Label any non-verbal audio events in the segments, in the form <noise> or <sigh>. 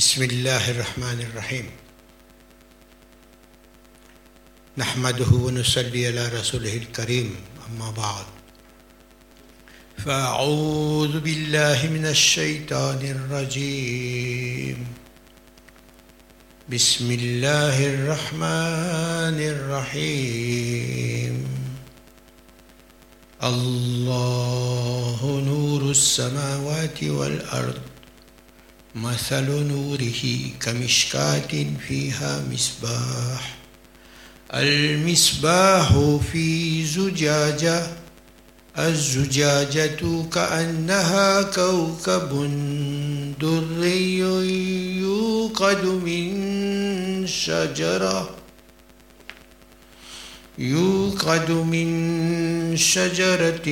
بسم الله الرحمن الرحيم. نحمده ونصلي على رسوله الكريم أما بعد. فأعوذ بالله من الشيطان الرجيم. بسم الله الرحمن الرحيم. الله نور السماوات والأرض. مثل نوره كمشكاة فيها مصباح. المصباح في زجاجة الزجاجة كأنها كوكب دري يوقد من شجرة. يوقد من شجرة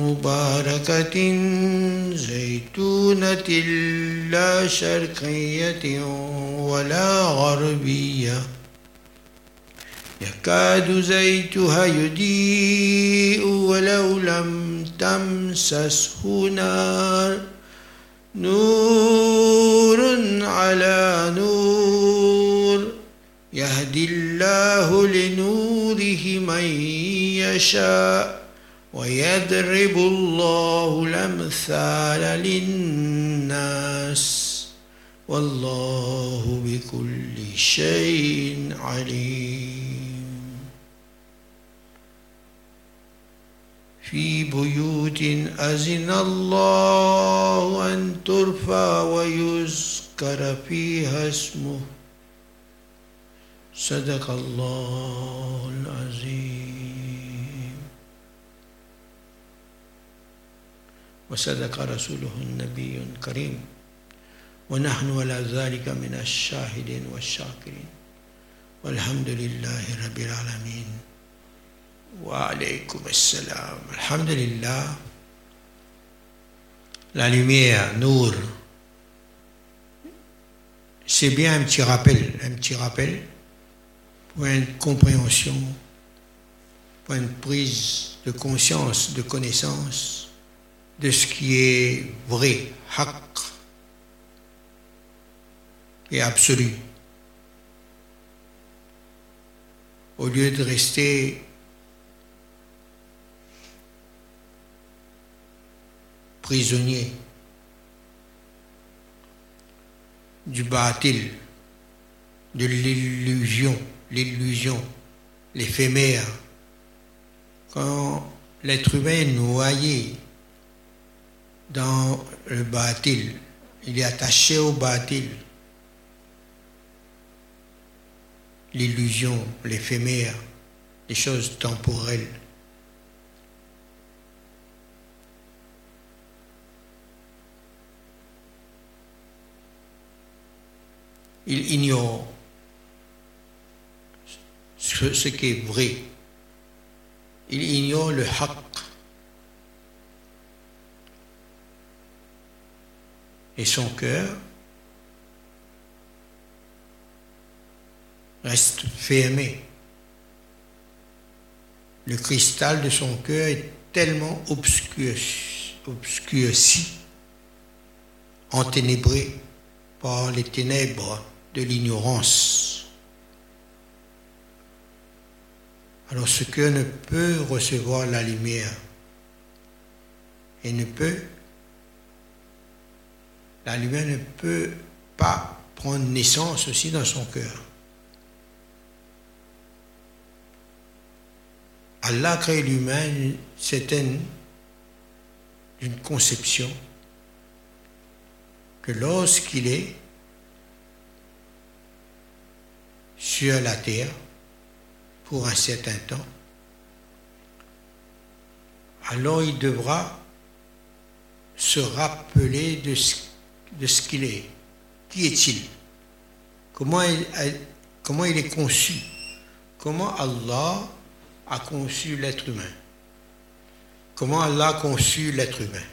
مباركة زيتونة لا شرقية ولا غربية. يكاد زيتها يضيء ولو لم تمسسه نار. نور على نور. يهدي الله لنوره من يشاء ويضرب الله الأمثال للناس والله بكل شيء عليم. في بيوت أذن الله أن ترفع ويذكر فيها اسمه. صدق الله العظيم. وصدق رسوله النبي الكريم. ونحن على ذلك من الشاهدين والشاكرين. والحمد لله رب العالمين. وعليكم السلام. الحمد لله. La lumière, Nour, c'est bien un petit rappel, un petit rappel. Pour une compréhension, pour une prise de conscience, de connaissance de ce qui est vrai, haq et absolu. Au lieu de rester prisonnier du bâtil, de l'illusion, l'illusion, l'éphémère. Quand l'être humain noyé dans le bâtil, il est attaché au bâtil, l'illusion, l'éphémère, les choses temporelles. Il ignore ce, qui est vrai. Il ignore le haqq. Et son cœur reste fermé. Le cristal de son cœur est tellement obscurci enténébré par les ténèbres de l'ignorance. Alors ce cœur ne peut recevoir la lumière et ne peut, la lumière ne peut pas prendre naissance aussi dans son cœur. Allah crée l'humain certaine d'une conception que lorsqu'il est sur la terre pour un certain temps, alors il devra se rappeler de ce, qu'il est. Qui est-il? Comment il, comment il est conçu? Comment Allah a conçu l'être humain? Comment Allah a conçu l'être humain?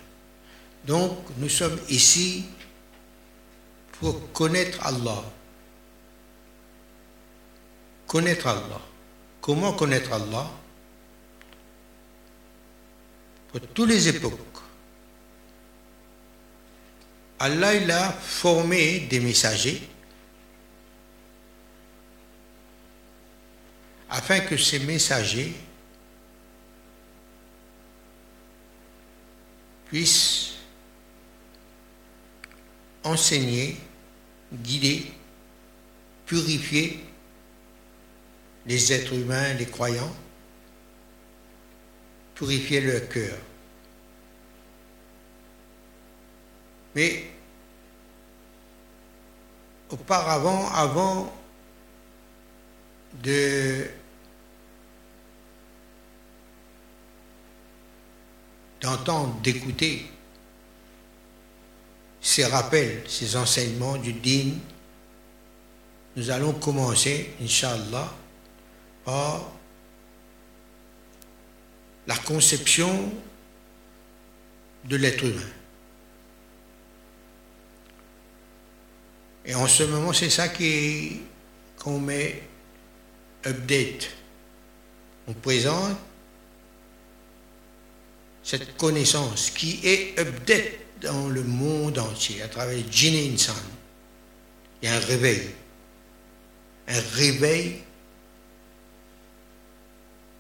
Donc, nous sommes ici pour connaître Allah. Connaître Allah. Comment connaître Allah Pour toutes les époques? Allah a formé des messagers afin que ces messagers puissent enseigner, guider, purifier les êtres humains, les croyants, purifier leur cœur. Mais auparavant, avant de d'entendre, d'écouter ces rappels, ces enseignements du din, nous allons commencer, Inch'Allah, la conception de l'être humain. Et en ce moment, c'est ça qu'on met update. On présente cette connaissance qui est update dans le monde entier, à travers djinn insan. Il y a un réveil. Un réveil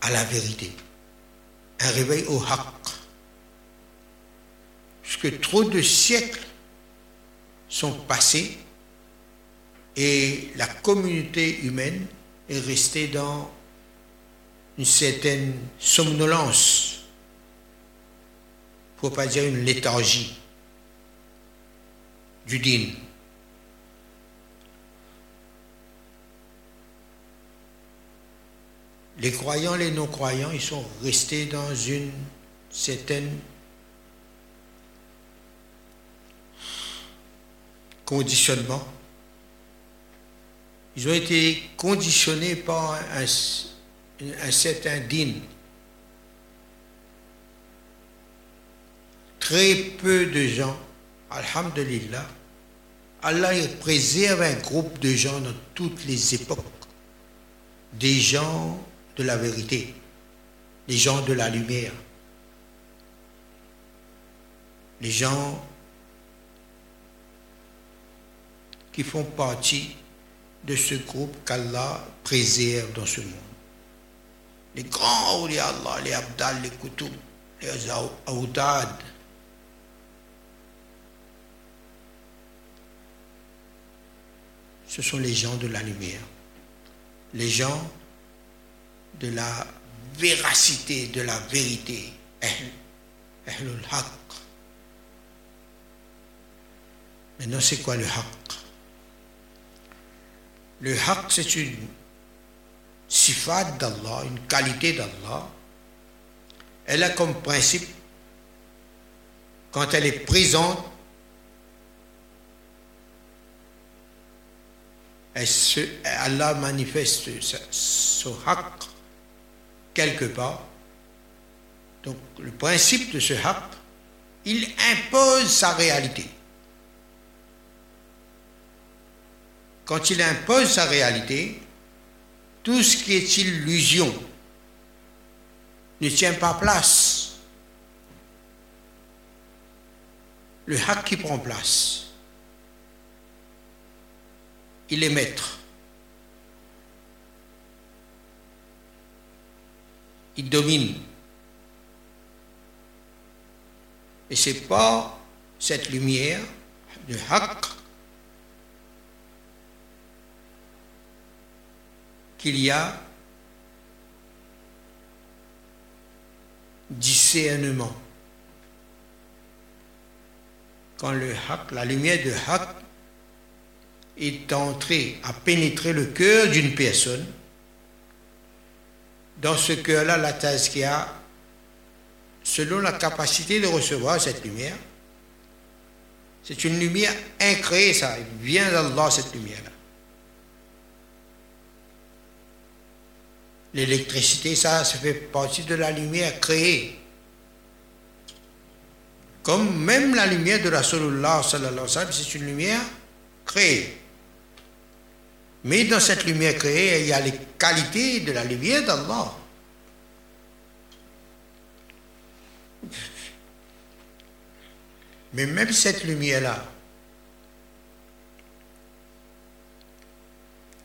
à la vérité. Un réveil au haqq. Puisque trop de siècles sont passés et la communauté humaine est restée dans une certaine somnolence, pour pas dire une léthargie du din. Les croyants, les non-croyants, ils sont restés dans une certaine conditionnement ils ont été conditionnés par un, certain din. Très peu de gens, alhamdulillah, Allah préserve un groupe de gens dans toutes les époques, des gens de la vérité, des gens de la lumière, les gens qui font partie de ce groupe qu'Allah préserve dans ce monde. Les grands awliya Allah, les Abdal, les Kutub, les Aoudad, ce sont les gens de la lumière, les gens de la véracité, de la vérité. Ahlul Haqq. Maintenant, c'est quoi le Haqq? Le haq, c'est une sifat d'Allah, une qualité d'Allah. Elle a comme principe, quand elle est présente, Allah manifeste ce haq quelque part. Donc le principe de ce haq, il impose sa réalité. quand il impose sa réalité, tout ce qui est illusion ne tient pas place. Le haq qui prend place, il est maître. Il domine. Et c'est pas cette lumière de haq qu'il y a discernement. Quand le la lumière de haq est entrée, a pénétré le cœur d'une personne, dans ce cœur-là, la a, selon la capacité de recevoir cette lumière, c'est une lumière incréée, ça vient d'Allah, cette lumière-là. L'électricité, ça, ça fait partie de la lumière créée. Comme même la lumière de Rasulullah c'est une lumière créée. Mais dans cette lumière créée, il y a les qualités de la lumière d'Allah. Mais même cette lumière-là,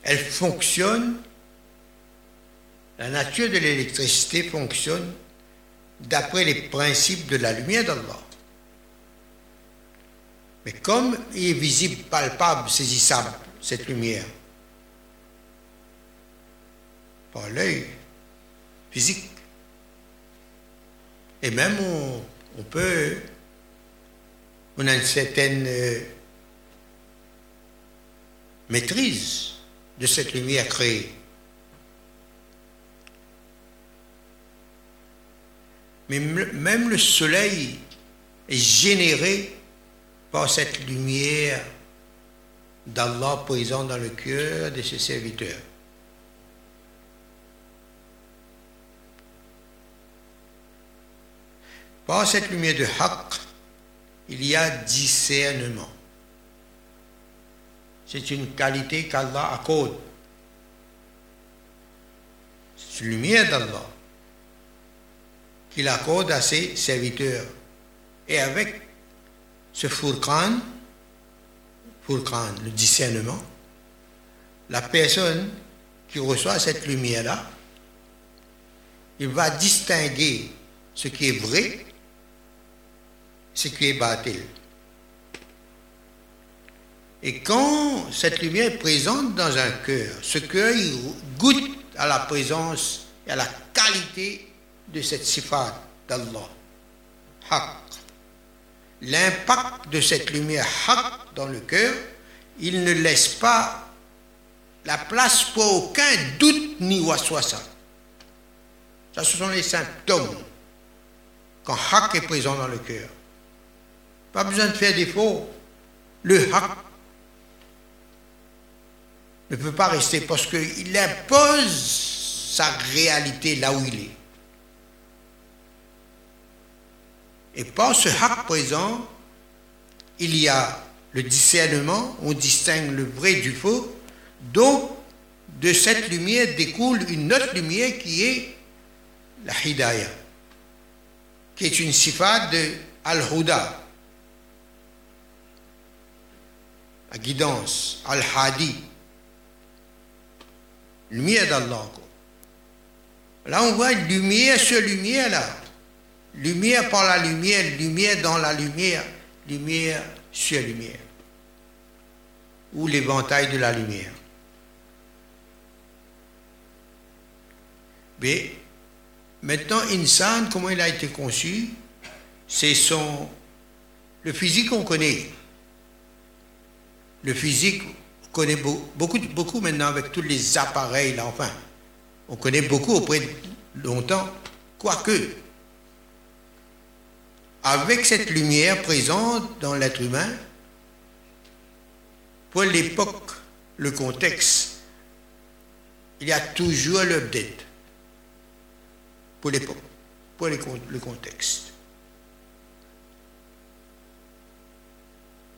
elle fonctionne, la nature de l'électricité fonctionne d'après les principes de la lumière d'Allah. Mais comme il est visible, palpable, saisissable, cette lumière, par l'œil physique, et même on, peut, on a une certaine euh, maîtrise de cette lumière créée. Mais même le soleil est généré par cette lumière d'Allah présente dans le cœur de ses serviteurs. Par cette lumière de Haqq, il y a discernement. C'est une qualité qu'Allah accorde. C'est une lumière d'Allah qu'il accorde à ses serviteurs. Et avec ce Furqan, le discernement, la personne qui reçoit cette lumière-là, il va distinguer ce qui est vrai, ce qui est bâtil. Et quand cette lumière est présente dans un cœur, ce cœur goûte à la présence et à la qualité de cette sifat d'Allah. Haq. L'impact de cette lumière haq dans le cœur, il ne laisse pas la place pour aucun doute ni waswasa. Ça, ce sont les symptômes quand haq est présent dans le cœur. Pas besoin de faire défaut. Le haq ne peut pas rester parce qu'il impose sa réalité là où il est. Et par ce haq présent, il y a le discernement, on distingue le vrai du faux, donc de cette lumière découle une autre lumière qui est la hidayah, qui est une sifat de al-huda, la guidance, al-hadi, lumière d'Allah. Là, on voit lumière sur lumière, là. Lumière par la lumière, lumière dans la lumière, lumière sur lumière. Ou l'éventail de la lumière. Mais maintenant, Insan, comment il a été conçu? C'est son. Le physique, on connaît. Le physique, connaît beaucoup, beaucoup maintenant avec tous les appareils, là, enfin. On connaît beaucoup auprès de longtemps, quoique, avec cette lumière présente dans l'être humain, pour l'époque, le contexte, il y a toujours l'update pour l'époque, pour le contexte.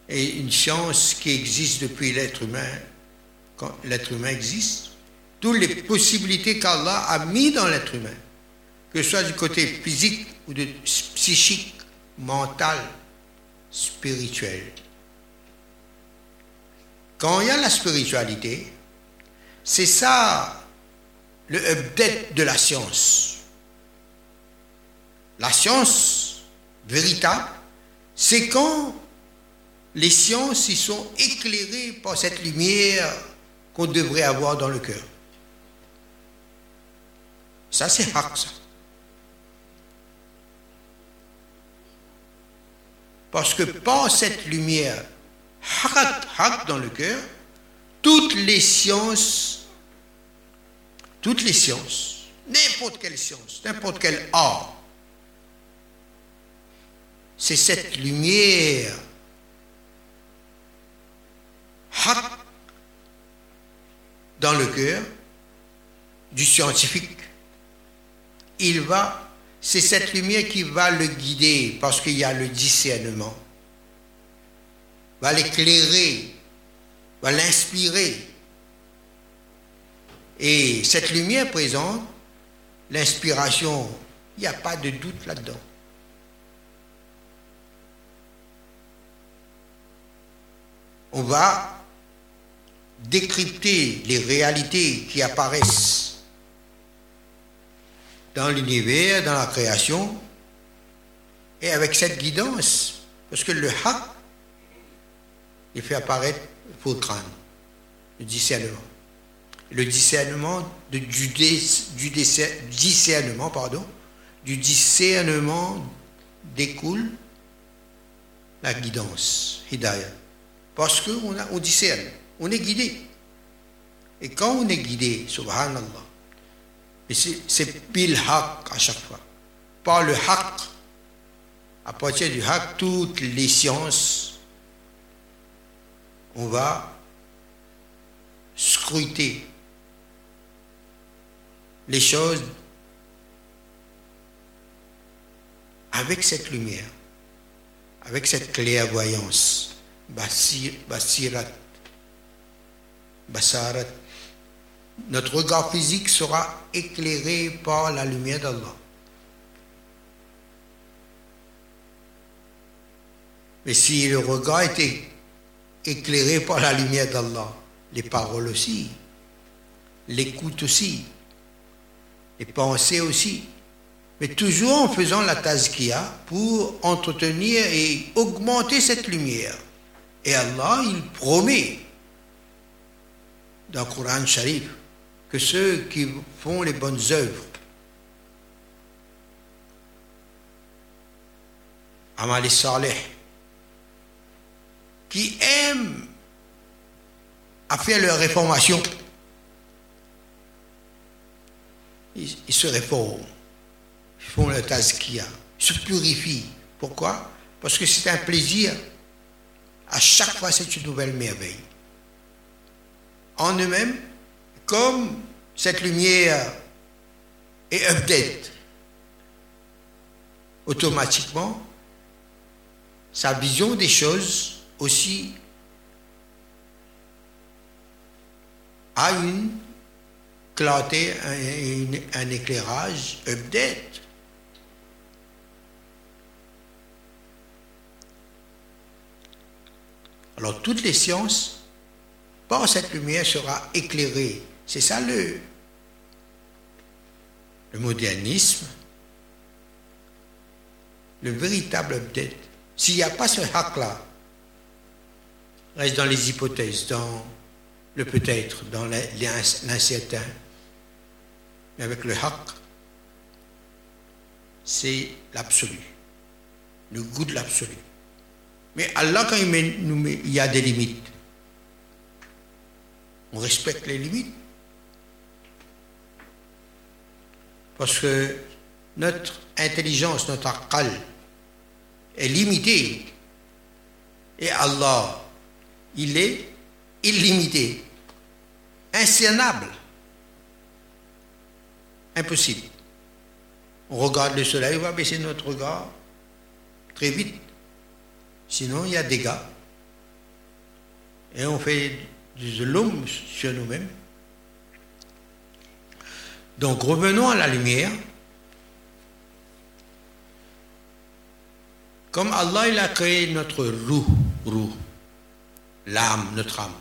Et une science qui existe depuis l'être humain, quand l'être humain existe, toutes les possibilités qu'Allah a mis dans l'être humain, que ce soit du côté physique ou psychique, mental, spirituel. Quand il y a la spiritualité, c'est ça le update de la science. La science véritable, c'est quand les sciences y sont éclairées par cette lumière qu'on devrait avoir dans le cœur. Ça, c'est haq, ça. Parce que par cette lumière, haq, dans le cœur, toutes les sciences, toutes les sciences, n'importe quelle science, n'importe quel art, c'est cette lumière dans le cœur du scientifique. Il va, c'est cette lumière qui va le guider parce qu'il y a le discernement, va l'éclairer, va l'inspirer. Et cette lumière présente, l'inspiration, il n'y a pas de doute là-dedans. On va décrypter les réalités qui apparaissent dans l'univers, dans la création, et avec cette guidance, parce que le haq, il fait apparaître le crâne, le discernement. Le discernement du, discernement, pardon, du discernement découle la guidance, hidayah. Parce qu'on on discerne, on est guidé. Et quand on est guidé, subhanallah, c'est pile haq à chaque fois. Par le haq, à partir du haq, toutes les sciences, on va scruter les choses avec cette lumière, avec cette clairvoyance, basirat, notre regard physique sera éclairé par la lumière d'Allah. Mais si le regard était éclairé par la lumière d'Allah, les paroles aussi, l'écoute aussi, les pensées aussi, mais toujours en faisant la tazkiya pour entretenir et augmenter cette lumière. Et Allah, il promet dans le Coran Sharif que ceux qui font les bonnes œuvres, Amal Saleh, qui aiment à faire leur réformation, ils, se réforment, ils font le tazkiya, ils se purifient. Pourquoi? Parce que c'est un plaisir. À chaque fois, c'est une nouvelle merveille. En eux-mêmes, comme cette lumière est update, automatiquement, sa vision des choses aussi a une clarté, un, un éclairage update. Alors toutes les sciences, par cette lumière, sera éclairée c'est ça le, le modernisme, le véritable update. S'il n'y a pas ce hack-là, reste dans les hypothèses, dans le peut-être, dans l'incertain. Mais avec le hack, c'est l'absolu, le goût de l'absolu. Mais Allah, quand il, met, il y a des limites, on respecte les limites. Parce que notre intelligence, notre aqal est limitée. Et Allah, il est illimité, incernable, impossible. On regarde le soleil, on va baisser notre regard très vite. Sinon, il y a des gars. Et on fait du zulum sur nous-mêmes. Donc revenons à la lumière. Comme Allah il a créé notre roue, roue, l'âme, notre âme,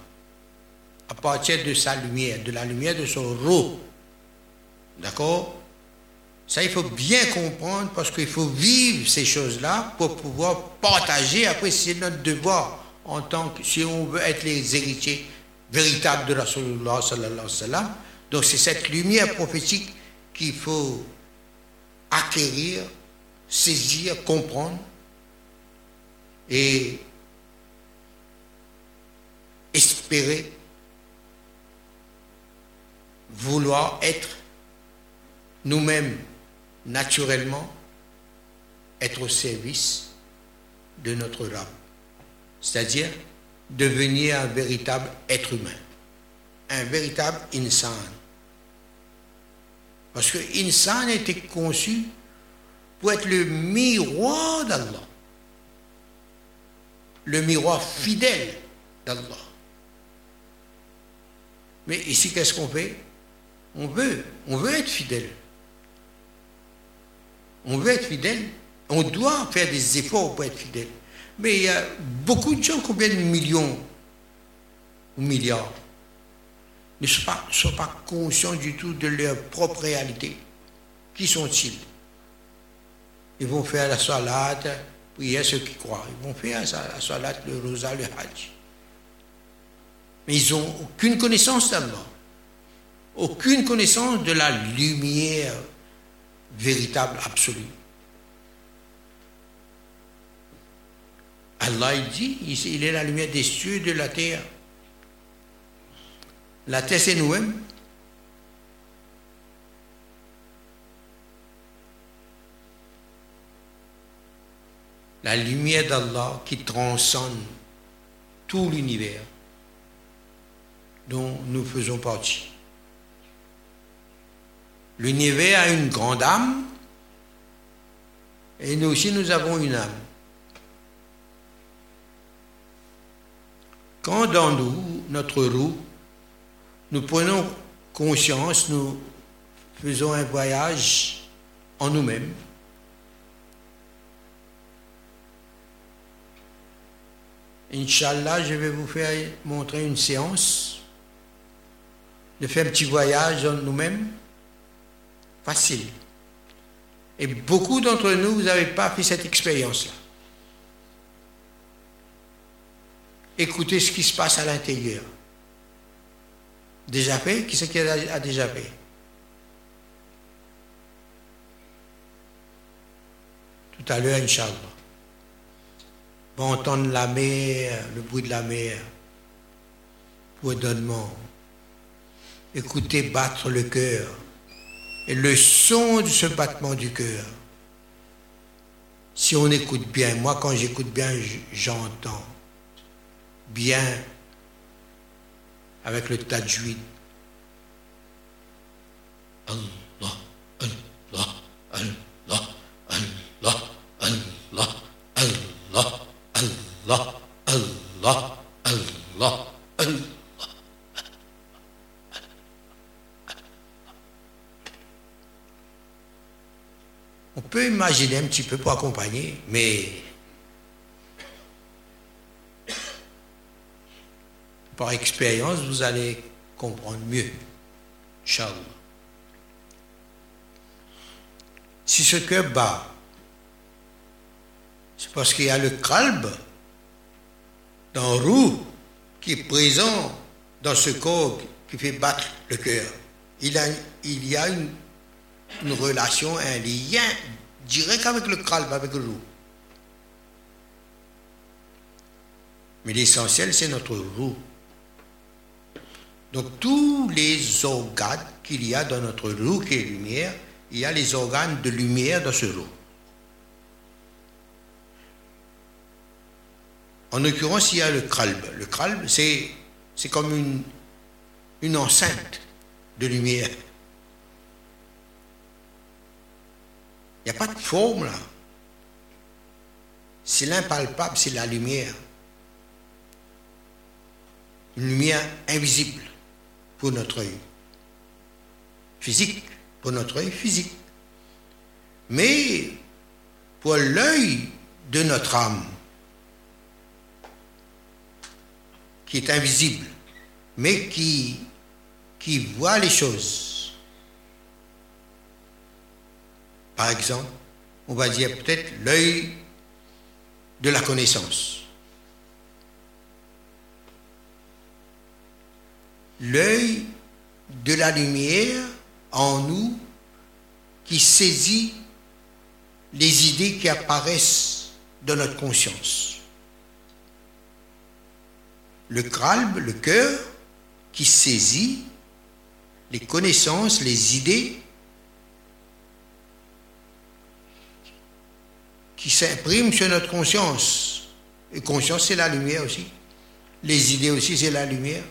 à partir de sa lumière, de la lumière de son roue. D'accord? Ça, il faut bien comprendre parce qu'il faut vivre ces choses-là pour pouvoir partager. Après, c'est notre devoir en tant que, si on veut être les héritiers véritables de Rasulullah sallallahu alayhi wa donc c'est cette lumière prophétique qu'il faut acquérir, saisir, comprendre. Et espérer vouloir être nous-mêmes naturellement être au service de notre âme, c'est-à-dire devenir un véritable être humain, un véritable insan, parce que insan était conçu pour être le miroir d'Allah. Le miroir fidèle d'Allah. Mais ici, qu'est-ce qu'on fait? On veut, on veut être fidèle. On veut être fidèle. On doit faire des efforts pour être fidèle. Mais il y a beaucoup de gens, combien de millions ou milliards ne sont pas, conscients du tout de leur propre réalité. Qui sont-ils? Ils vont faire la salade, il y a ceux qui croient. Ils vont faire la salade, le rosa, le hajj. Mais ils n'ont aucune connaissance d'Allah. Aucune connaissance de la lumière véritable, absolue. Allah il dit, il est la lumière des cieux, de la terre. La terre, c'est nous-mêmes. La lumière d'Allah qui transcende tout l'univers dont nous faisons partie. L'univers a une grande âme et nous aussi nous avons une âme. Quand dans nous, notre roue, nous prenons conscience, nous faisons un voyage en nous-mêmes, Inch'Allah, je vais vous faire montrer une séance de faire un petit voyage en nous-mêmes. Facile. Et beaucoup d'entre nous, vous n'avez pas fait cette expérience-là. Écoutez ce qui se passe à l'intérieur. Déjà fait Qui c'est qui a déjà fait? Tout à l'heure, Inch'Allah. Bon, entendre la mer, le bruit de la mer, donnement. Écoutez battre le cœur et le son de ce battement du cœur. Si on écoute bien, moi quand j'écoute bien, j'entends bien avec le tajwid. Allah, Allah, Allah, Allah, Allah, Allah, Allah, Allah, Allah, Allah. On peut imaginer un petit peu pour accompagner, mais par expérience, vous allez comprendre mieux. Inch'Allah. Si ce cœur bat, c'est parce qu'il y a le calbe dans roue qui est présent dans ce corps qui fait battre le cœur. Il, y a une, relation, un lien direct avec le calbe, avec le roue. Mais l'essentiel, c'est notre roue. Donc tous les organes qu'il y a dans notre roue qui est lumière, il y a les organes de lumière dans ce roue. En l'occurrence, il y a le kralb. Le kralb, c'est, c'est comme une, une enceinte de lumière. Il n'y a pas de forme là. C'est l'impalpable, c'est la lumière. Une lumière invisible pour notre œil physique, pour notre œil physique. Mais pour l'œil de notre âme, qui est invisible, mais qui, qui voit les choses. Par exemple, on va dire peut-être l'œil de la connaissance. L'œil de la lumière en nous qui saisit les idées qui apparaissent dans notre conscience. Le crâne, le cœur, qui saisit les connaissances, les idées qui s'impriment sur notre conscience. Et conscience, c'est la lumière aussi. Les idées aussi, c'est la lumière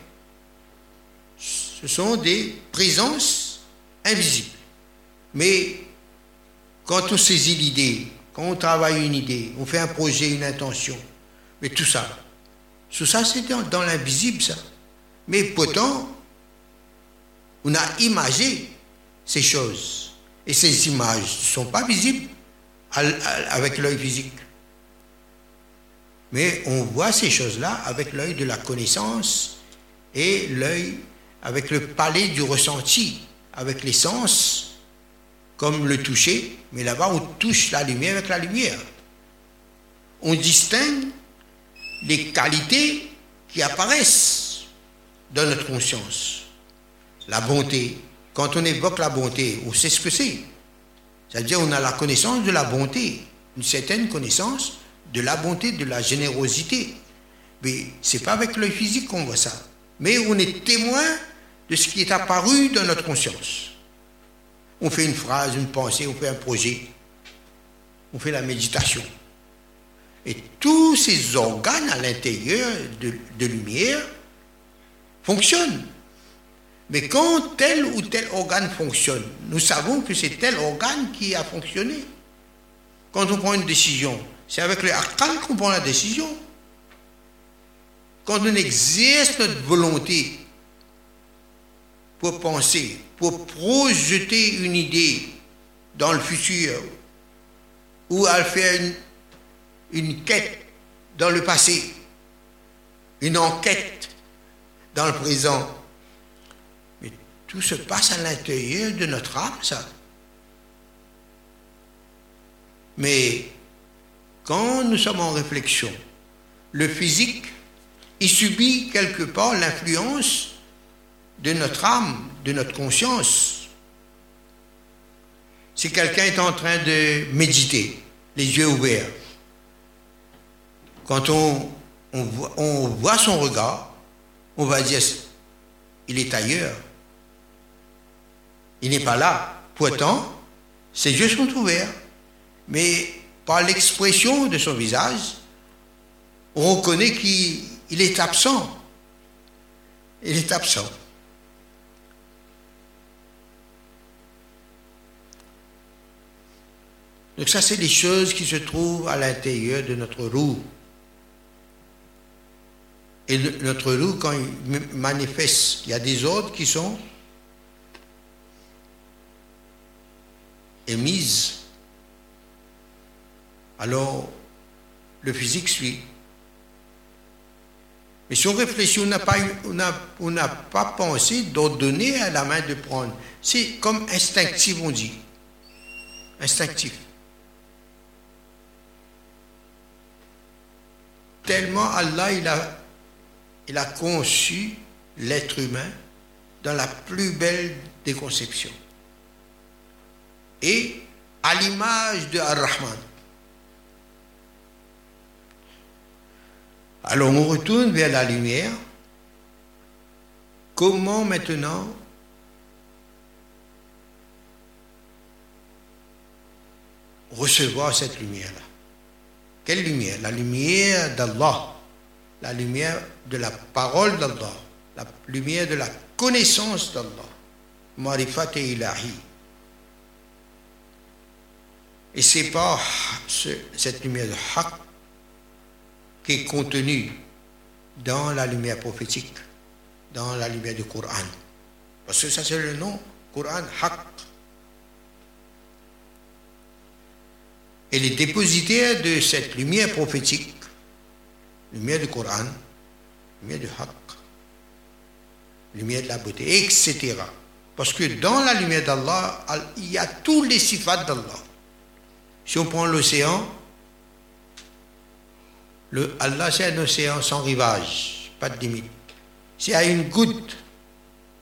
ce sont des présences invisibles. Mais quand on saisit l'idée, quand on travaille une idée, on fait un projet, une intention, mais tout ça, tout ça c'est dans, l'invisible ça. Mais pourtant, on a imagé ces choses. Et ces images ne sont pas visibles avec l'œil physique. Mais on voit ces choses-là avec l'œil de la connaissance et l'œil avec le palais du ressenti, avec les sens, comme le toucher, mais là-bas on touche la lumière avec la lumière. On distingue les qualités qui apparaissent dans notre conscience. La bonté. Quand on évoque la bonté, on sait ce que c'est. C'est-à-dire on a la connaissance de la bonté, une certaine connaissance de la bonté, de la générosité. Mais ce n'est pas avec le physique qu'on voit ça. Mais on est témoin de ce qui est apparu dans notre conscience. On fait une phrase, une pensée, on fait un projet, on fait la méditation. Et tous ces organes à l'intérieur de, lumière fonctionnent. Mais quand tel ou tel organe fonctionne, nous savons que c'est tel organe qui a fonctionné. Quand on prend une décision, c'est avec le akal qu'on prend la décision. Quand on exerce notre volonté pour penser, pour projeter une idée dans le futur, ou à faire une, une quête dans le passé, une enquête dans le présent. Mais tout se passe à l'intérieur de notre âme, ça. Mais quand nous sommes en réflexion, le physique, il subit quelque part l'influence de notre âme, de notre conscience. Si quelqu'un est en train de méditer, les yeux ouverts, quand on, voit, son regard, on va dire, il est ailleurs. Il n'est pas là. Pourtant, ses yeux sont ouverts. Mais par l'expression de son visage, on reconnaît qu'il est absent. Il est absent. Donc ça, c'est les choses qui se trouvent à l'intérieur de notre roue. Et notre roue, quand il manifeste, il y a des ordres qui sont émises. Alors, le physique suit. Mais si on réfléchit, on n'a pas, on n'a pas pensé d'ordonner à la main de prendre. C'est comme instinctif, on dit. Instinctif. Tellement Allah, il a il a conçu l'être humain dans la plus belle des conceptions. Et à l'image de Ar-Rahman. Alors on retourne vers la lumière. Comment maintenant recevoir cette lumière-là? Quelle lumière? La lumière d'Allah la lumière de la parole d'Allah, la lumière de la connaissance d'Allah, marifat et ilahi. Et c'est pas cette lumière de haq qui est contenue dans la lumière prophétique, dans la lumière du Coran. Parce que ça c'est le nom, Coran haq. Et les dépositaires de cette lumière prophétique lumière du Coran, lumière du Haqq, lumière de la beauté, etc. Parce que dans la lumière d'Allah, il y a tous les sifats d'Allah. Si on prend l'océan, Allah c'est un océan sans rivage, pas de limite. S'il y a une goutte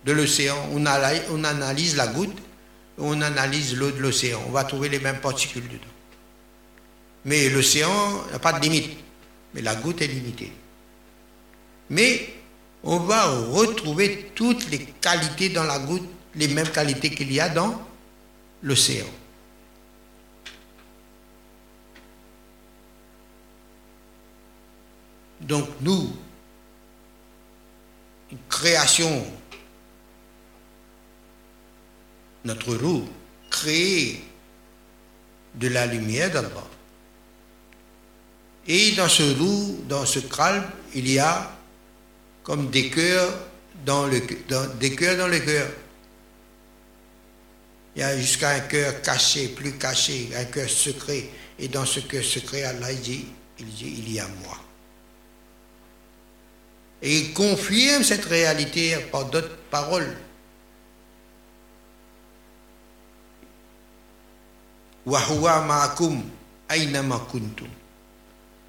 de l'océan, on, analyse la goutte, on analyse l'eau de l'océan, on va trouver les mêmes particules dedans. Mais l'océan n'a pas de limite mais la goutte est limitée. Mais on va retrouver toutes les qualités dans la goutte, les mêmes qualités qu'il y a dans l'océan. Donc nous, une création, notre roue, créée de la lumière d'Allah. Et dans ce loup, dans ce crâne, il y a comme des cœurs dans le, des cœurs dans le cœur. Il y a jusqu'à un cœur caché, plus caché, un cœur secret. Et dans ce cœur secret, Allah dit, il dit, il y a moi. Et il confirme cette réalité par d'autres paroles.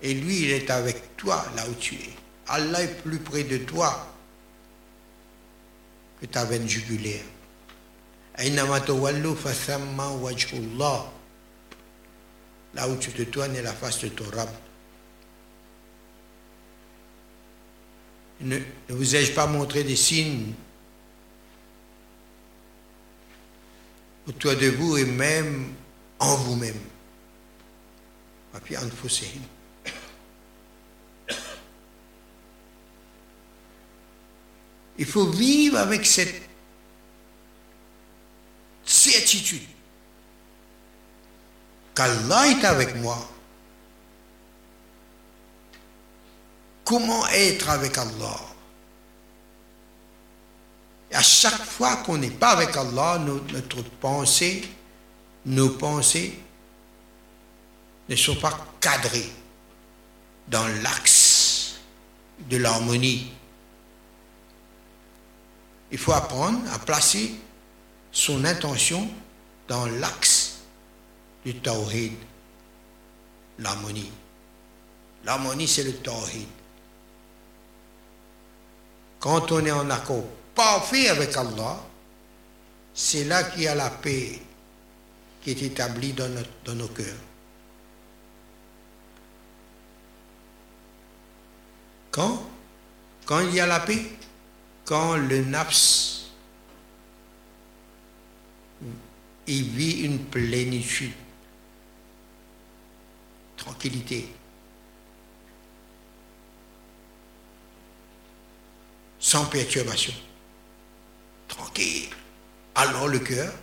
Et lui, il est avec toi là où tu es. Allah est plus près de toi que ta veine jugulaire. Là où tu te tournes est la face de ton rab. Ne, vous ai-je pas montré des signes autour de vous et même en vous-même? Il faut vivre avec cette certitude qu'Allah est avec moi. Comment être avec Allah? À chaque fois qu'on n'est pas avec Allah, notre pensée, nos pensées ne sont pas cadrées dans l'axe de l'harmonie. Il faut apprendre à placer son intention dans l'axe du tawhid, l'harmonie. L'harmonie, c'est le tawhid. Quand on est en accord parfait avec Allah, c'est là qu'il y a la paix qui est établie dans, dans nos cœurs. Quand? Quand il y a la paix? Quand le nafs il vit une plénitude, tranquillité, sans perturbation, tranquille. Alors le cœur,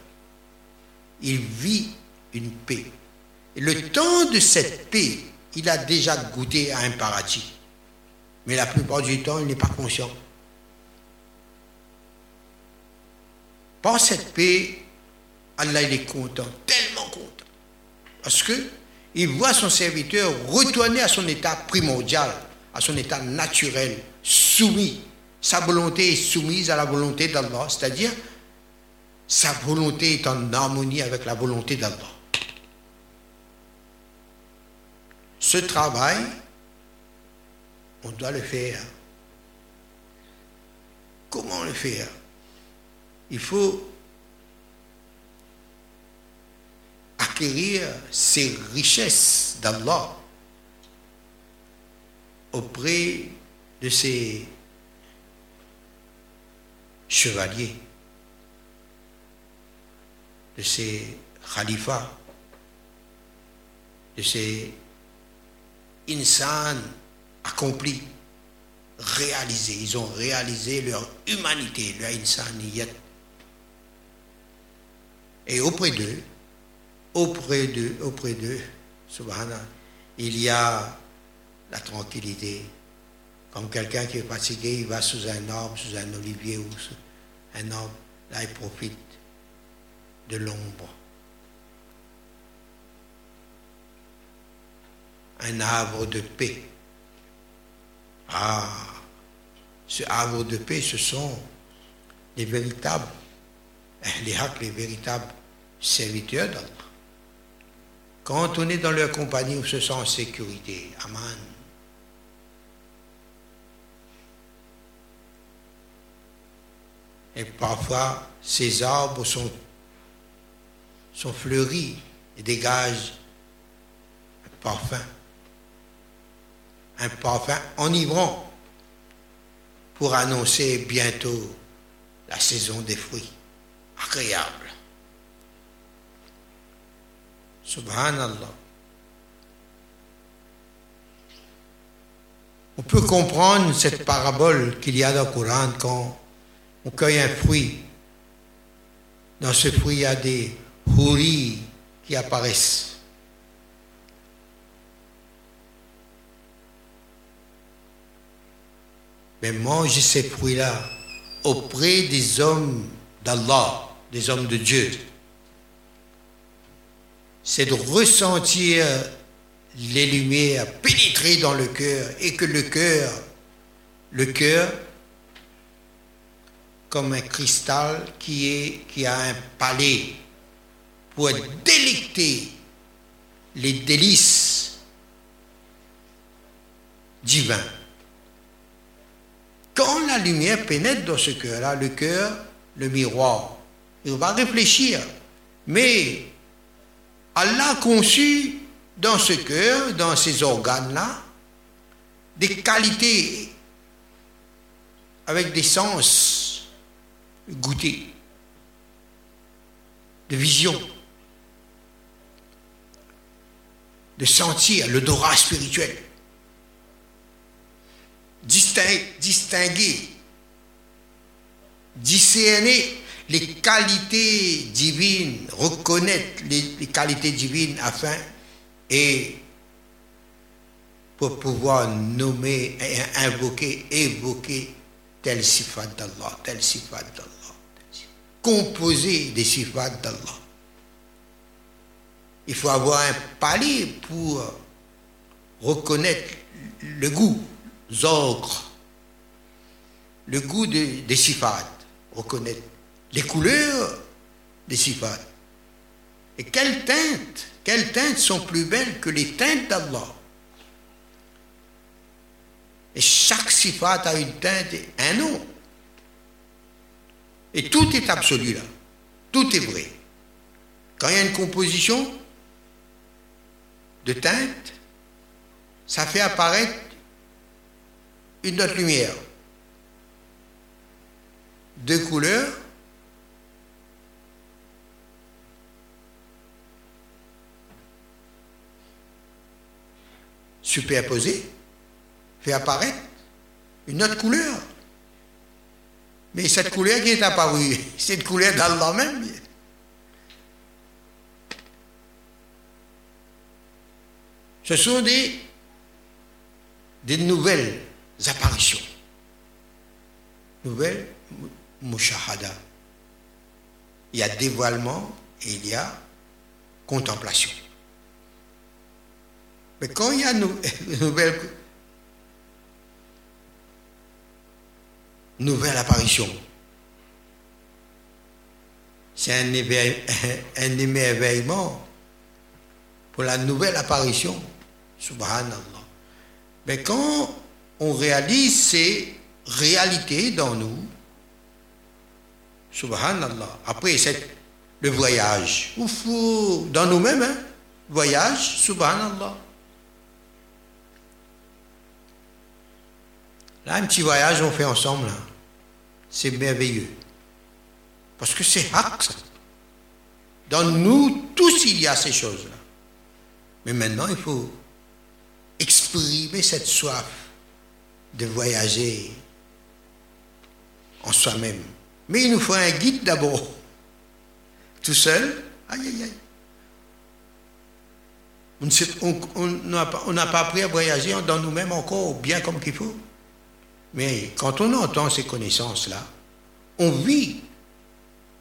il vit une paix. Et le temps de cette paix, il a déjà goûté à un paradis. Mais la plupart du temps, il n'est pas conscient. Par cette paix, Allah est content, tellement content. Parce que il voit son serviteur retourner à son état primordial, à son état naturel, soumis. Sa volonté est soumise à la volonté d'Allah, c'est-à-dire sa volonté est en harmonie avec la volonté d'Allah. Ce travail, on doit le faire. Comment le faire? Il faut acquérir ces richesses d'Allah auprès de ces chevaliers, de ces khalifas, de ces insan accomplis, réalisés. Ils ont réalisé leur humanité, leur insaniyat. Et auprès d'eux, auprès d'eux, auprès d'eux, il y a la tranquillité. Comme quelqu'un qui est fatigué, il va sous un arbre, sous un olivier ou sous un arbre, là il profite de l'ombre. Un arbre de paix. Ah, ce arbre de paix, ce sont les véritables, les les véritables serviteurs d'Allah. Quand on est dans leur compagnie, on se sent en sécurité. Amen. Et parfois, ces arbres sont, sont fleuris et dégagent un parfum. Un parfum enivrant pour annoncer bientôt la saison des fruits. Agréable. Subhanallah. On peut comprendre cette parabole qu'il y a dans le Coran quand on cueille un fruit. Dans ce fruit, il y a des houris qui apparaissent. Mais manger ces fruits-là auprès des hommes d'Allah, des hommes de Dieu c'est de ressentir les lumières pénétrer dans le cœur et que le cœur le cœur comme un cristal qui, est, qui a un palais pour délecter les délices divins. Quand la lumière pénètre dans ce cœur-là, le cœur, le miroir, il va réfléchir. Mais Allah a conçu dans ce cœur, dans ces organes-là, des qualités avec des sens goûtés, de vision, de sentir l'odorat spirituel, distinguer, discerner les qualités divines, reconnaître les, qualités divines afin et pour pouvoir nommer, invoquer, évoquer tel sifat d'Allah, tel sifat d'Allah, composer des sifat d'Allah. Il faut avoir un palier pour reconnaître le goût, zogre, le goût des sifat, reconnaître les couleurs des sifat. Et quelles teintes, quelles teintes sont plus belles que les teintes d'Allah? Et chaque sifat a une teinte et un nom. Et tout est absolu là. Tout est vrai. Quand il y a une composition de teintes, ça fait apparaître une autre lumière. Deux couleurs, superposé fait apparaître une autre couleur. Mais cette couleur qui est apparue, <laughs> c'est une couleur d'Allah même. Ce sont des, des nouvelles apparitions. Nouvelles mushahada. Il y a dévoilement et il y a contemplation. Mais quand il y a une <laughs> nouvelle, nouvelle apparition, c'est un, <laughs> un émerveillement pour la nouvelle apparition. Subhanallah. Mais quand on réalise ces réalités dans nous, Subhanallah. Après, c'est le voyage. Ouf, dans nous-mêmes, hein? voyage, Subhanallah. Un petit voyage, on fait ensemble. C'est merveilleux. Parce que c'est haq, Dans nous, tous, il y a ces choses-là. Mais maintenant, il faut exprimer cette soif de voyager en soi-même. Mais il nous faut un guide d'abord. Tout seul, aïe aïe aïe. On n'a pas appris à voyager dans nous-mêmes encore bien comme qu'il faut. Mais quand on entend ces connaissances-là, on vit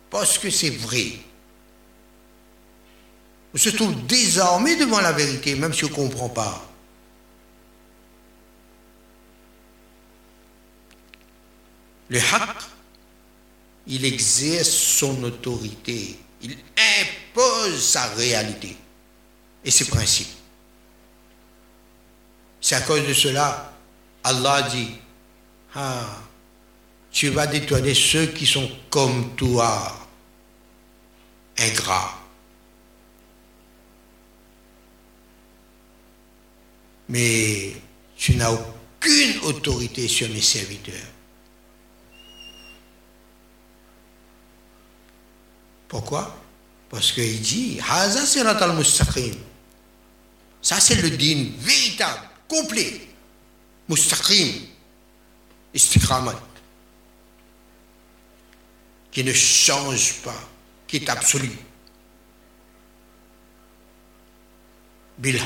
parce que c'est vrai. On se trouve désormais devant la vérité, même si on ne comprend pas. Le haq, il exerce son autorité, il impose sa réalité et ses principes. C'est à cause de cela, Allah dit, ah, tu vas détourner ceux qui sont comme toi, ingrats. Mais tu n'as aucune autorité sur mes serviteurs. Pourquoi? Parce qu'il dit, Ça, c'est le din véritable, complet. Mustaqim istiqamat, qui ne change pas, qui est absolu. Bil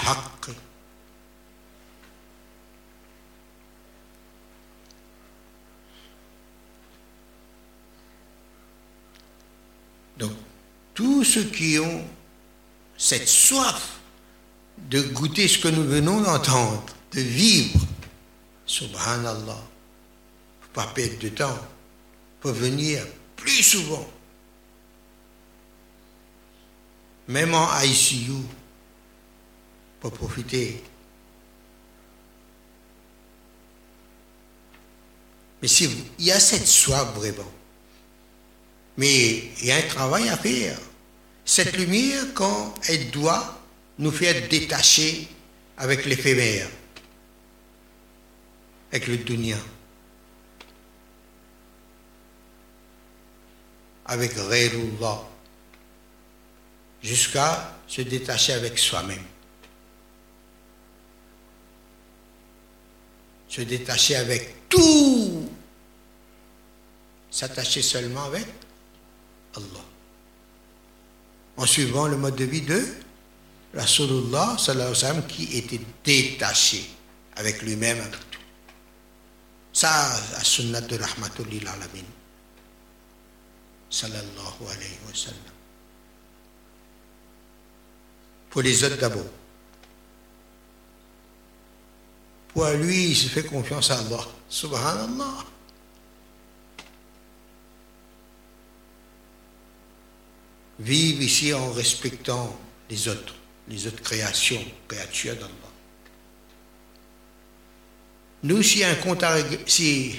Donc, tous ceux qui ont cette soif de goûter ce que nous venons d'entendre, de vivre, subhanallah, pas perdre de temps, pour venir plus souvent. Même en ICU, pour profiter. Mais si il y a cette soif vraiment. Mais il y a un travail à faire. Cette lumière, quand elle doit nous faire détacher avec l'éphémère, avec le dunya, avec Ghairullah, jusqu'à se détacher avec soi-même. Se détacher avec tout. S'attacher seulement avec Allah. En suivant le mode de vie de Rasulullah qui était détaché avec lui-même, avec tout. Ça, la sunnah de Rahmatullah alamin. Sallallahu alayhi wa sallam. Pour les autres d'abord. Pour lui, il se fait confiance à Allah. Subhanallah. Vive ici en respectant les autres, les autres créations, créatures d'Allah. Nous, si un compte à, si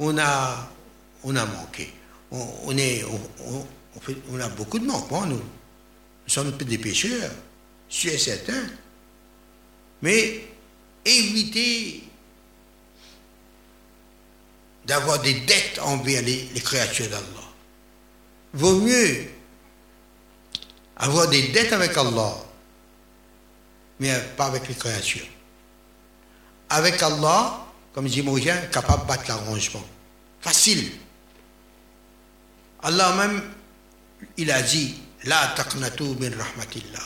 on a, on a manqué, on, a beaucoup de manquements, nous. Nous sommes des pécheurs, et certain. Mais éviter d'avoir des dettes envers les, les créatures d'Allah. Vaut mieux avoir des dettes avec Allah, mais pas avec les créatures. Avec Allah, comme dit Moïse, capable de battre l'arrangement. Facile. Allah même, il a dit, La taqnatu min rahmatillah.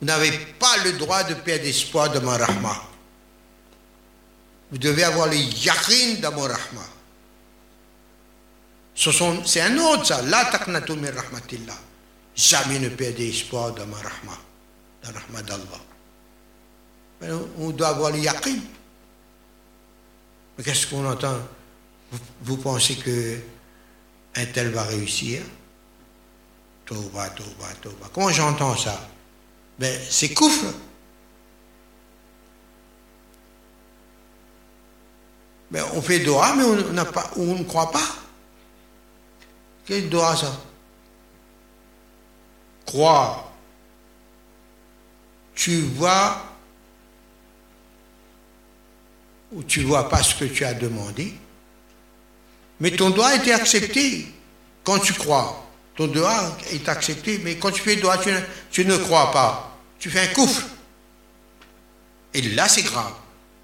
Vous n'avez pas le droit de perdre espoir de mon rahma. Vous devez avoir le yakin de mon rahma. C'est un autre ça. La taqnatu min rahmatillah. Jamais ne perdez espoir dans ma rahma, la rahma d'Allah. On doit avoir le yakin. Mais qu'est-ce qu'on entend? Vous, pensez que un tel va réussir Toba, toba, toba. Comment j'entends ça Ben, c'est coufle. Ben, on fait doha, mais on, n'a pas, on ne croit pas. Quel doha ça? Croire. Tu vois ou tu vois pas ce que tu as demandé, mais ton doigt a été accepté quand tu crois. Ton doigt est accepté, mais quand tu fais doigt, tu ne, crois pas. Tu fais un coufre. Et là, c'est grave.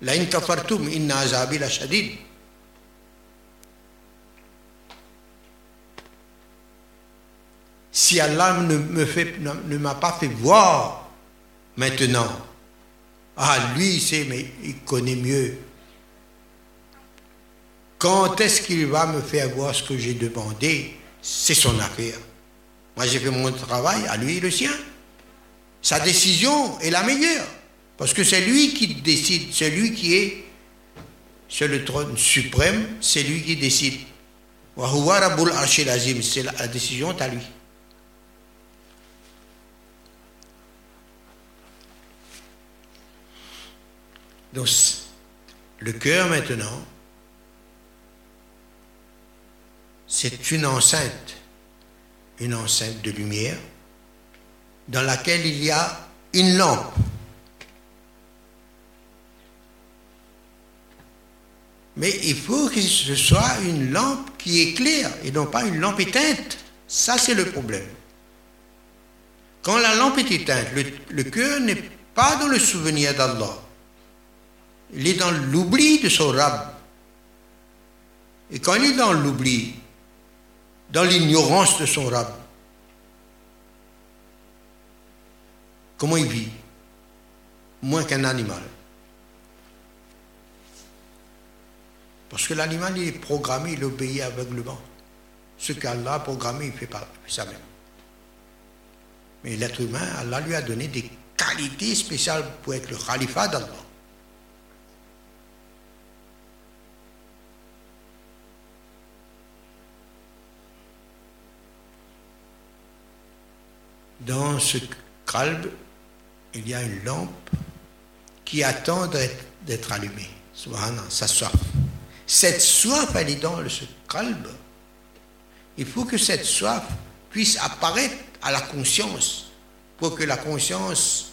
La in inna azabi la shadid. si Allah ne ne, m'a pas fait voir maintenant, ah, lui, il sait, mais il connaît mieux. Quand est-ce qu'il va me faire voir ce que j'ai demandé? C'est son affaire. Moi, j'ai fait mon travail, à lui le sien. Sa décision est la meilleure. Parce que c'est lui qui décide, c'est lui qui est sur le trône suprême, c'est lui qui décide. La décision à lui. Donc, le cœur maintenant, c'est une enceinte, une enceinte de lumière, dans laquelle il y a une lampe. Mais il faut que ce soit une lampe qui éclaire et non pas une lampe éteinte. Ça, c'est le problème. Quand la lampe est éteinte, le, cœur n'est pas dans le souvenir d'Allah il est dans l'oubli de son rab. Et quand il est dans l'oubli, dans l'ignorance de son rab, comment il vit? Moins qu'un animal. Parce que l'animal, il est programmé, il obéit aveuglement. Ce qu'Allah a programmé, il fait pas ça même. Mais l'être humain, Allah lui a donné des qualités spéciales pour être le khalifa d'Allah. Dans ce calbe, il y a une lampe qui attend d'être allumée. Subhanallah, sa soif. Cette soif, elle est dans ce calbe. Il faut que cette soif puisse apparaître à la conscience pour que la conscience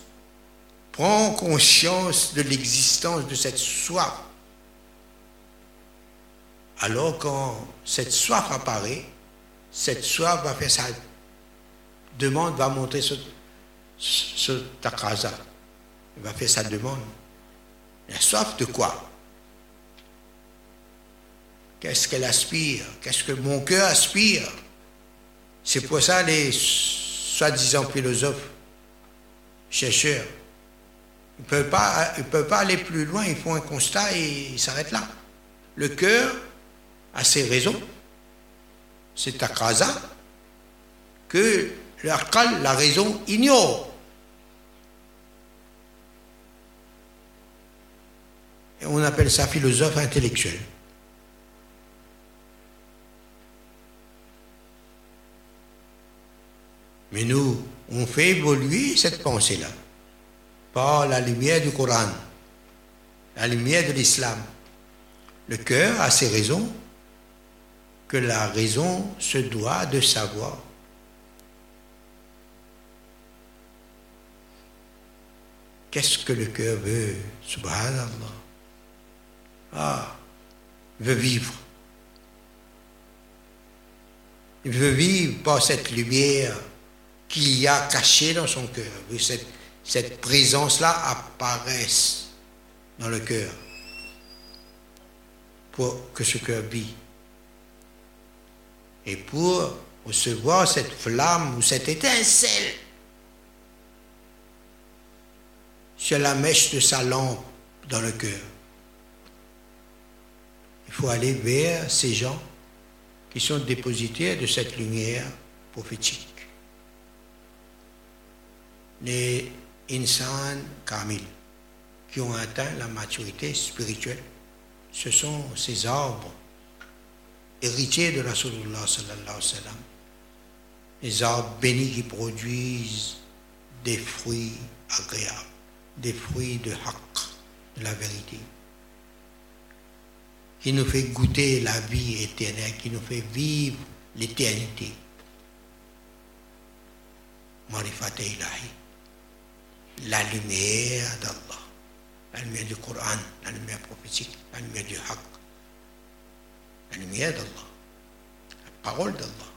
prenne conscience de l'existence de cette soif. Alors quand cette soif apparaît, cette soif va faire sa demande, va monter sur, sur. Il va faire sa demande. La soif de quoi? Qu'est-ce qu'elle aspire? Qu'est-ce que mon cœur aspire? C'est pour ça les soi-disant philosophes, chercheurs, ils ne peuvent, pas, peuvent pas aller plus loin, ils font un constat et ils s'arrêtent là. Le cœur a ses raisons. C'est à que l'arcal, la raison, ignore. Et on appelle ça philosophe intellectuel. Mais nous, on fait évoluer cette pensée-là par la lumière du Coran, la lumière de l'islam. Le cœur a ses raisons que la raison se doit de savoir. Qu'est-ce que le cœur veut Subhanallah? Ah, il veut vivre. Il veut vivre par cette lumière qu'il y a caché dans son cœur. Cette, cette présence-là apparaît dans le cœur pour que ce cœur vit. Et pour recevoir cette flamme ou cette étincelle sur la mèche de sa lampe dans le cœur. Il faut aller vers ces gens qui sont dépositaires de cette lumière prophétique les insan kamil, qui ont atteint la maturité spirituelle. Ce sont ces arbres héritiers de Rasulullah sallallahu. Les arbres bénis qui produisent des fruits agréables, des fruits de haqq, de la vérité, qui nous fait goûter la vie éternelle, qui nous fait vivre l'éternité. Marifat la lumière d'Allah, la lumière du Coran, la lumière prophétique, la lumière du Haqq, la lumière d'Allah, la parole d'Allah.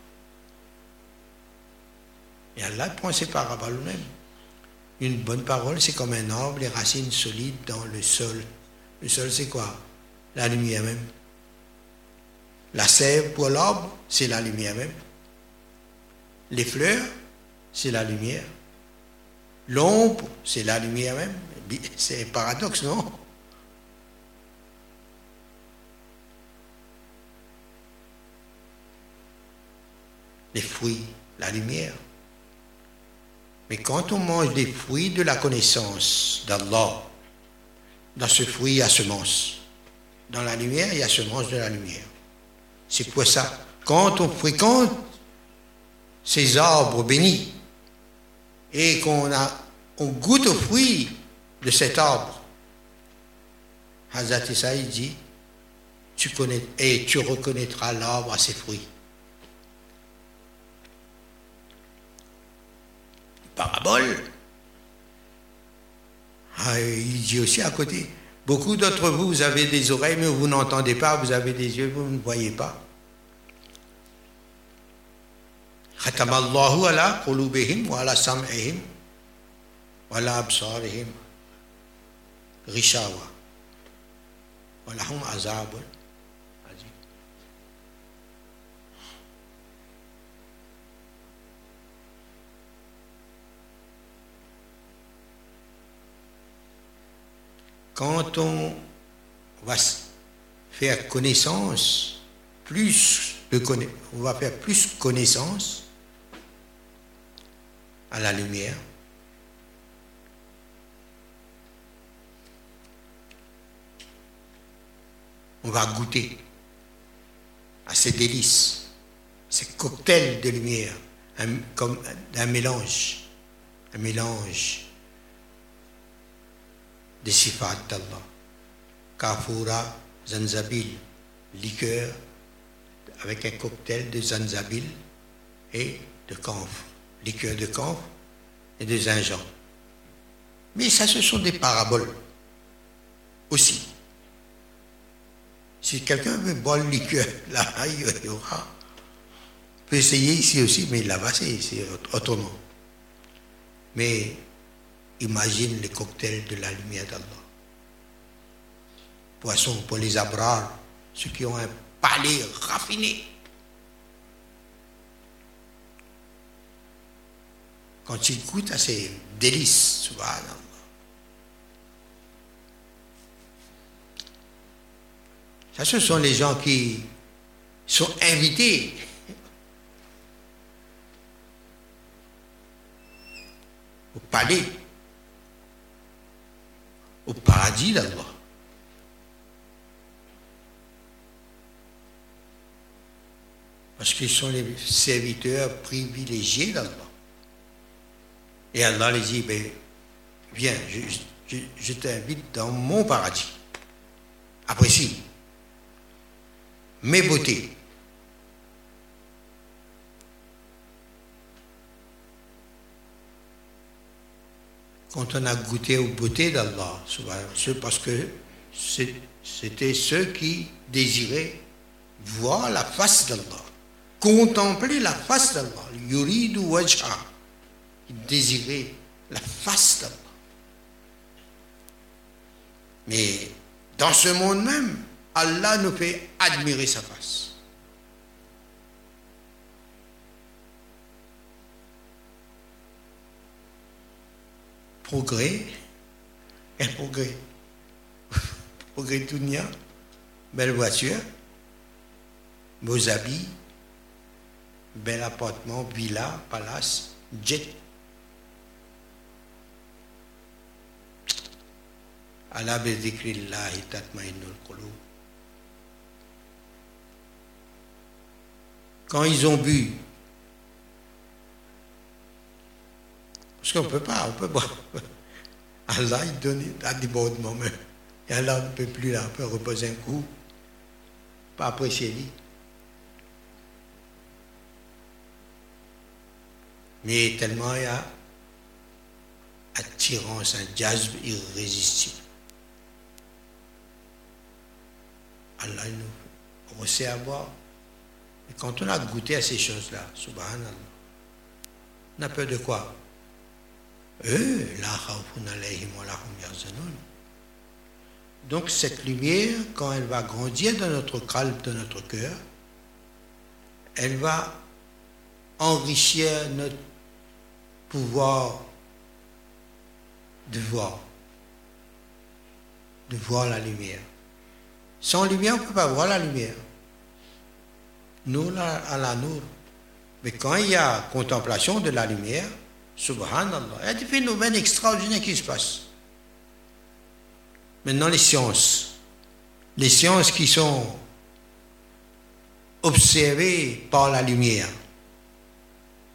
Et Allah prend ses paroles lui-même. Une bonne parole, c'est comme un arbre, les racines solides dans le sol. Le sol, c'est quoi? La lumière même. La sève pour l'arbre, c'est la lumière même. Les fleurs, c'est la lumière. L'ombre, c'est la lumière même. C'est un paradoxe, non? Les fruits, la lumière. Mais quand on mange des fruits de la connaissance d'Allah, dans ce fruit, il y a semence. Dans la lumière, il y a semence de la lumière. C'est pour ça, quand on fréquente ces arbres bénis, et qu'on a, on goûte aux fruits de cet arbre. Hazrat Isaïe dit, tu connais, et tu reconnaîtras l'arbre à ses fruits. parabole, ah, il dit aussi à côté, beaucoup d'entre vous, vous avez des oreilles, mais vous n'entendez pas, vous avez des yeux, vous ne voyez pas. Rishawa Quand on va faire connaissance, plus de on va faire plus connaissance, à la lumière. On va goûter à ces délices, ces cocktails de lumière, comme un mélange. un mélange des sifat d'Allah. Kafura, zanzabil, liqueur avec un cocktail de zanzabil et de camphre, liqueur de camphre et de gingembre. Mais ça, ce sont des paraboles aussi. Si quelqu'un veut boire le liqueur, <laughs> là, il y aura. On peut essayer ici aussi, mais là-bas, c'est autrement. Mais imagine les cocktails de la lumière d'Allah. Poisson pour les abrars, ceux qui ont un palais raffiné. Quand ils goûtent à ces délices, subhanallah. Ça, ce sont les gens qui sont invités <laughs> au palais, au paradis d'Allah. Parce qu'ils sont les serviteurs privilégiés d'Allah. Et Allah les dit, ben, viens, je, t'invite dans mon paradis. Apprécie mes beautés. Quand on a goûté aux beautés d'Allah, parce que c'était ceux qui désiraient voir la face d'Allah, contempler la face d'Allah. Yuridu wajha. Ils désiraient la face d'Allah. Mais dans ce monde même, Allah nous fait admirer sa face. Progrès, un progrès. progrès dunia, belle voiture, beaux habits, bel appartement, villa, palace, jet. Allah bezikrillahi tatma'innul qulub. quand ils ont bu. Parce qu'on ne peut pas, on peut pas. <laughs> Allah, il donne à débordement, mais Allah ne peut plus là, on peut reposer un coup, pas apprécier lui. Mais tellement il y a attirance, un jazz irrésistible. Allah nous resserre à boire. Et quand on a goûté à ces choses-là, subhanallah, on a peur de quoi? Donc cette lumière, quand elle va grandir dans notre calme, dans notre cœur, elle va enrichir notre pouvoir de voir, de voir la lumière. Sans lumière, on ne peut pas voir la lumière. Nous, à la Nour. Mais quand il y a contemplation de la lumière, subhanallah, il y a des phénomènes extraordinaires qui se passent. Maintenant, les sciences. Les sciences qui sont observées par la lumière.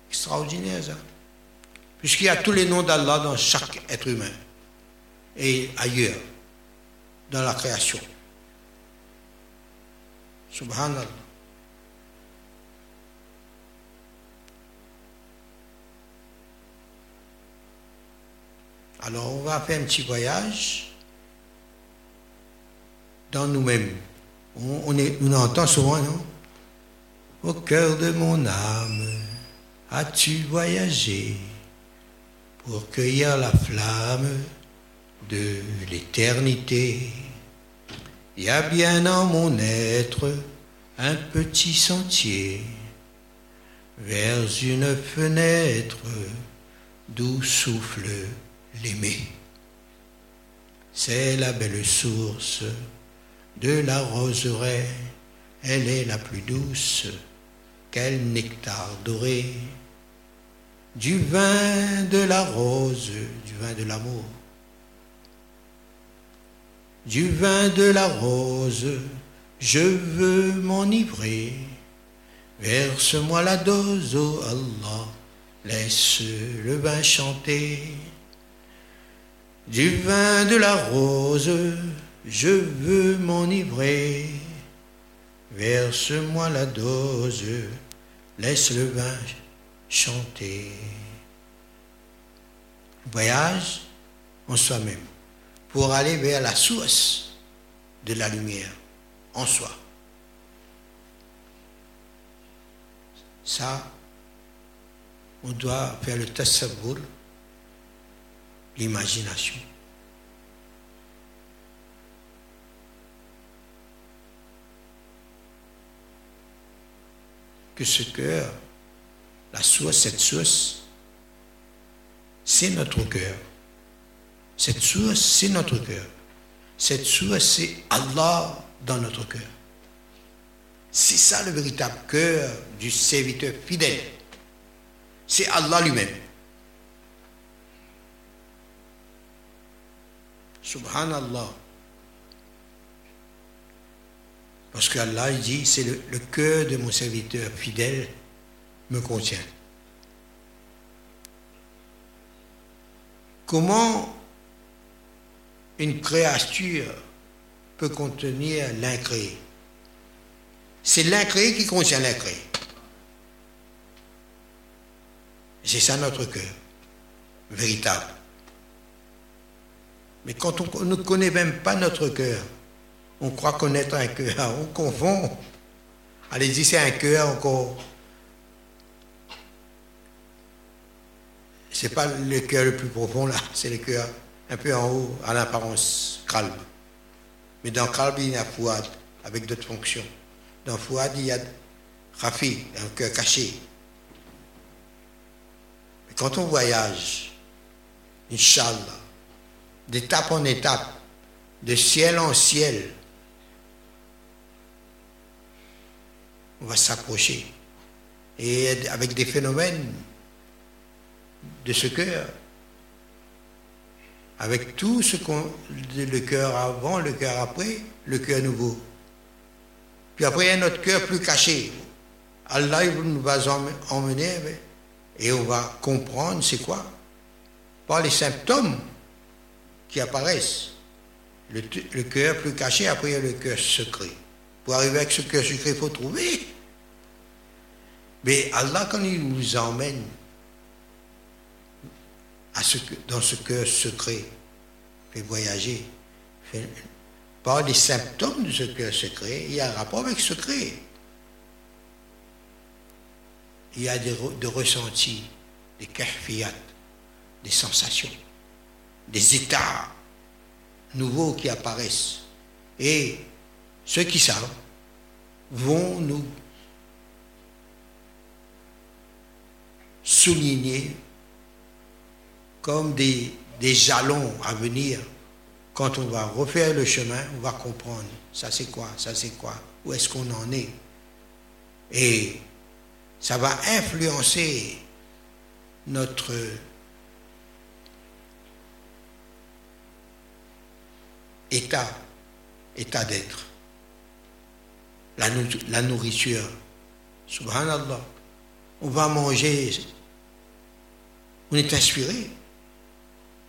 Extraordinaire, ça. Puisqu'il y a tous les noms d'Allah dans chaque être humain et ailleurs, dans la création. Subhanallah. Alors on va faire un petit voyage dans nous-mêmes. On, entend souvent, non? Au cœur de mon âme, as-tu voyagé pour cueillir la flamme de l'éternité? Il y a bien en mon être un petit sentier vers une fenêtre d'où souffle l'aimer. C'est la belle source de la roseraie, elle est la plus douce, quel nectar doré, du vin de la rose, du vin de l'amour, du vin de la rose, je veux m'enivrer, verse-moi la dose, oh Allah, laisse le vin chanter. Du vin de la rose, je veux m'enivrer. Verse-moi la dose, laisse le vin chanter. Voyage en soi-même pour aller vers la source de la lumière en soi. Ça, on doit faire le tassabour, l'imagination. Que ce cœur, la source, cette source, c'est notre cœur. Cette source, c'est notre cœur. Cette source, c'est Allah dans notre cœur. C'est ça le véritable cœur du serviteur fidèle. C'est Allah lui-même. Subhanallah. Parce qu'Allah dit, c'est le, le cœur de mon serviteur fidèle me contient. Comment une créature peut contenir l'incréé? C'est l'incréé qui contient l'incréé. C'est ça notre cœur, véritable. Mais quand on ne connaît même pas notre cœur, on croit connaître un cœur, on confond. Allez-y, c'est un cœur encore. C'est pas le cœur le plus profond là, c'est le cœur un peu en haut, à l'apparence calme. Mais dans calme, il y a Fouad, avec d'autres fonctions. Dans Fouad, il y a Rafi, un cœur caché. Mais quand on voyage, Inch'Allah, d'étape en étape, de ciel en ciel, on va s'approcher. Et avec des phénomènes de ce cœur, avec tout ce qu'on. le cœur avant, le cœur après, le cœur nouveau. Puis après, il y a notre cœur plus caché. Allah nous va emmener et on va comprendre c'est quoi. Par les symptômes qui apparaissent. Le, cœur plus caché, après il y a le cœur secret. Pour arriver avec ce cœur secret, il faut trouver. Mais Allah, quand il nous emmène dans ce cœur secret, fait voyager, par les symptômes de ce cœur secret, il y a un rapport avec ce secret. Il y a des, ressentis, des kahfiyat, des sensations, des états nouveaux qui apparaissent. Et ceux qui savent vont nous souligner comme des, jalons à venir. Quand on va refaire le chemin, on va comprendre ça c'est quoi, ça c'est quoi, où est-ce qu'on en est. Et ça va influencer notre état, état d'être. La, nourriture, subhanallah, on va manger, on est inspiré.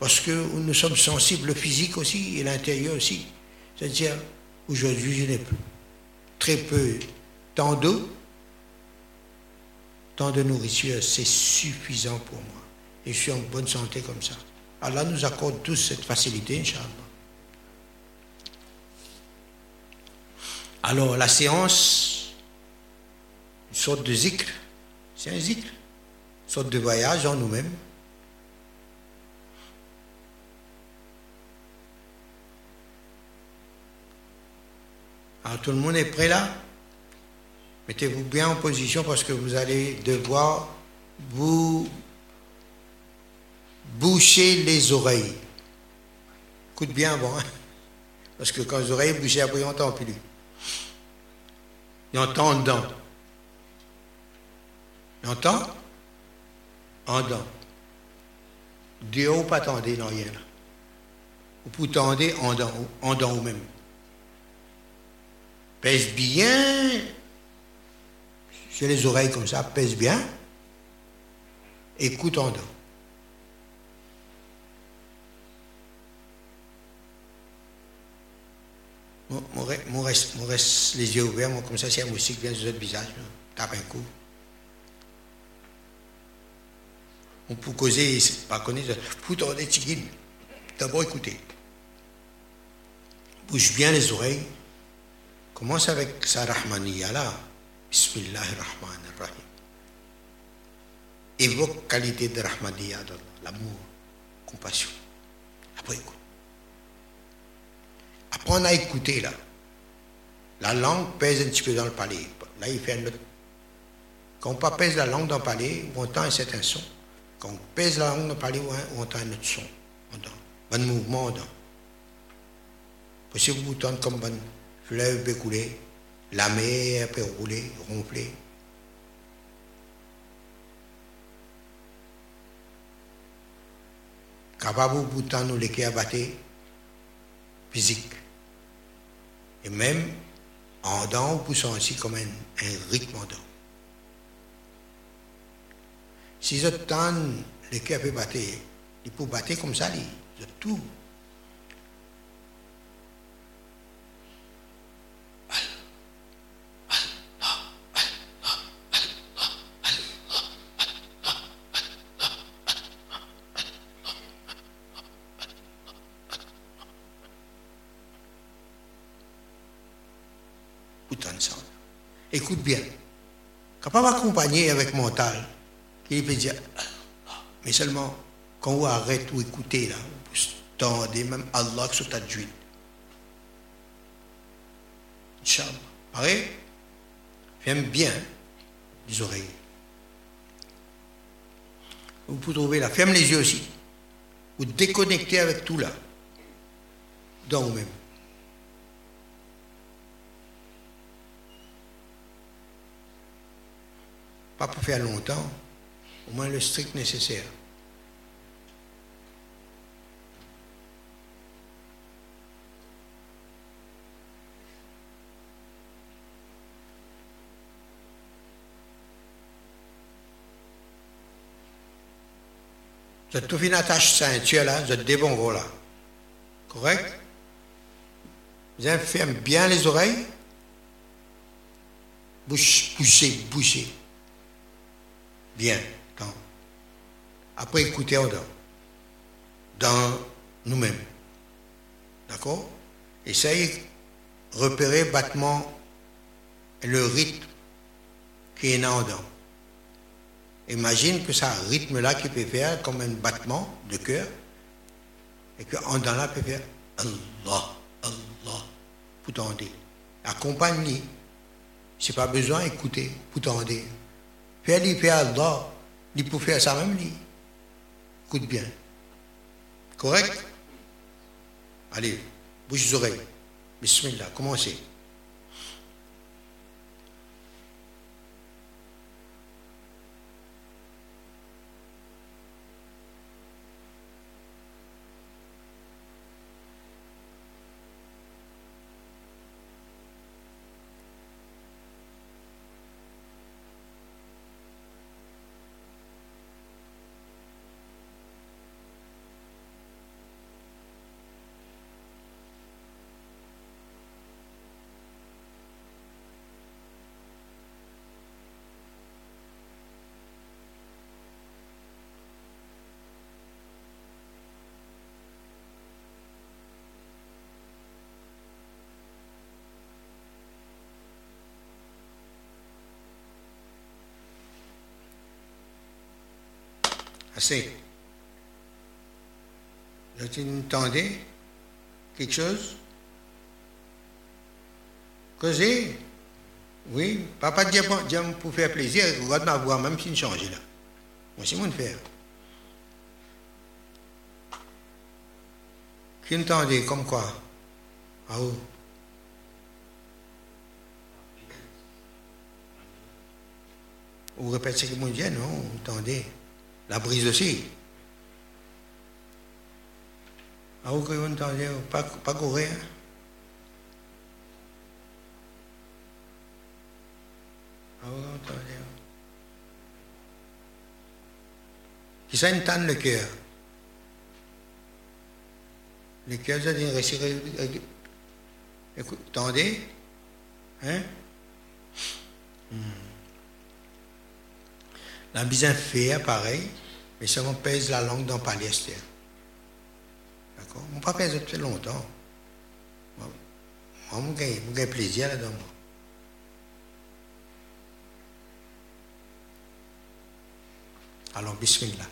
Parce que nous sommes sensibles, le physique aussi et l'intérieur aussi. C'est-à-dire, aujourd'hui, je n'ai plus très peu tant d'eau, tant de nourriture, c'est suffisant pour moi. Et je suis en bonne santé comme ça. Allah nous accorde tous cette facilité, Inch'Allah. Alors, la séance, une sorte de zikr, c'est un zikr, une sorte de voyage en nous-mêmes. Alors tout le monde est prêt là? Mettez-vous bien en position parce que vous allez devoir vous boucher les oreilles. Écoute bien bon, hein? parce que quand les oreilles bouchées, après on n'entend plus. Entend en. Il entend en dedans. Dieu ou pas attendez, non rien. Vous pouvez tendre en dedans, en dedans ou même pèse bien, j'ai les oreilles comme ça, pèse bien, écoute en dehors. Moi, reste, reste les yeux ouverts, moi, comme ça, si un moustique vient sur votre visage, tape un coup. On peut causer, pas connaître, foutre des tigines. D'abord, écoutez. Bouge bien les oreilles. Commence avec sa rahmaniya là. Bismillahirrahmanirrahim. Évoque qualité de rahmaniya l'amour, compassion. Après. Apprendre à écouter là. La langue pèse un petit peu dans le palais. Là, il fait un autre. Quand on pèse la langue dans le palais, on entend un certain son. Quand on pèse la langue dans le palais, on entend un autre son. On entend. Bon mouvement, on entend. Possible vous entendre comme bon fleuve écoulé, la mer peut rouler, ronfler. Capable vous entendre qui abattés, physique. Et même en dents, poussant aussi comme un, rythme en dents. Si je tends les qui peuvent battre, ils peuvent battre comme ça, ils tout. Écoute bien. Capable d'accompagner avec mental, qui peut dire, mais seulement quand vous arrêtez ou écoutez là, vous tendez même Allah sur ta juin. Inch'Allah. Pareil Ferme bien les oreilles. Vous pouvez trouver là. Ferme les yeux aussi. Vous déconnectez avec tout là. Dans vous-même. Pas pour faire longtemps, au moins le strict nécessaire. Vous êtes tout attache ceinture là, vous êtes des bons là. Correct? Vous fermez bien les oreilles. Bouche, bouchez, bouchez. Bien. Après, écoutez en Dans nous-mêmes. D'accord? Essayez repérer battement le rythme qui est en dedans. Imagine que un rythme-là qui peut faire comme un battement de cœur et qu'en dedans là peut faire Allah, Allah, pour tendre. Accompagne-le. C'est pas besoin d'écouter pour tendre. Fais-lui faire Allah, il peut faire ça même lui. Écoute bien. Correct? Allez, bouche les oreilles. Bismillah, commencez. Assez. Vous entendez quelque chose? Causez Oui, papa dit pour faire plaisir, regarde ma voix, même si ne change là. Moi, c'est mon faire. Qui entendez comme quoi? Ah où Vous répétez ce que mon Dieu, non, entendez. La brise aussi. Ah, vous entendez, pas, pas courir. Ah, vous entendez. ça une le cœur? Le cœur, ça dit récit. Écoute, attendez. Hein? Hmm. La besoin fait pareil, mais on pèse la langue dans le palier. D'accord? On ne pas pèse depuis longtemps. Moi, j'ai plaisir là-dedans. Alors, bismillah.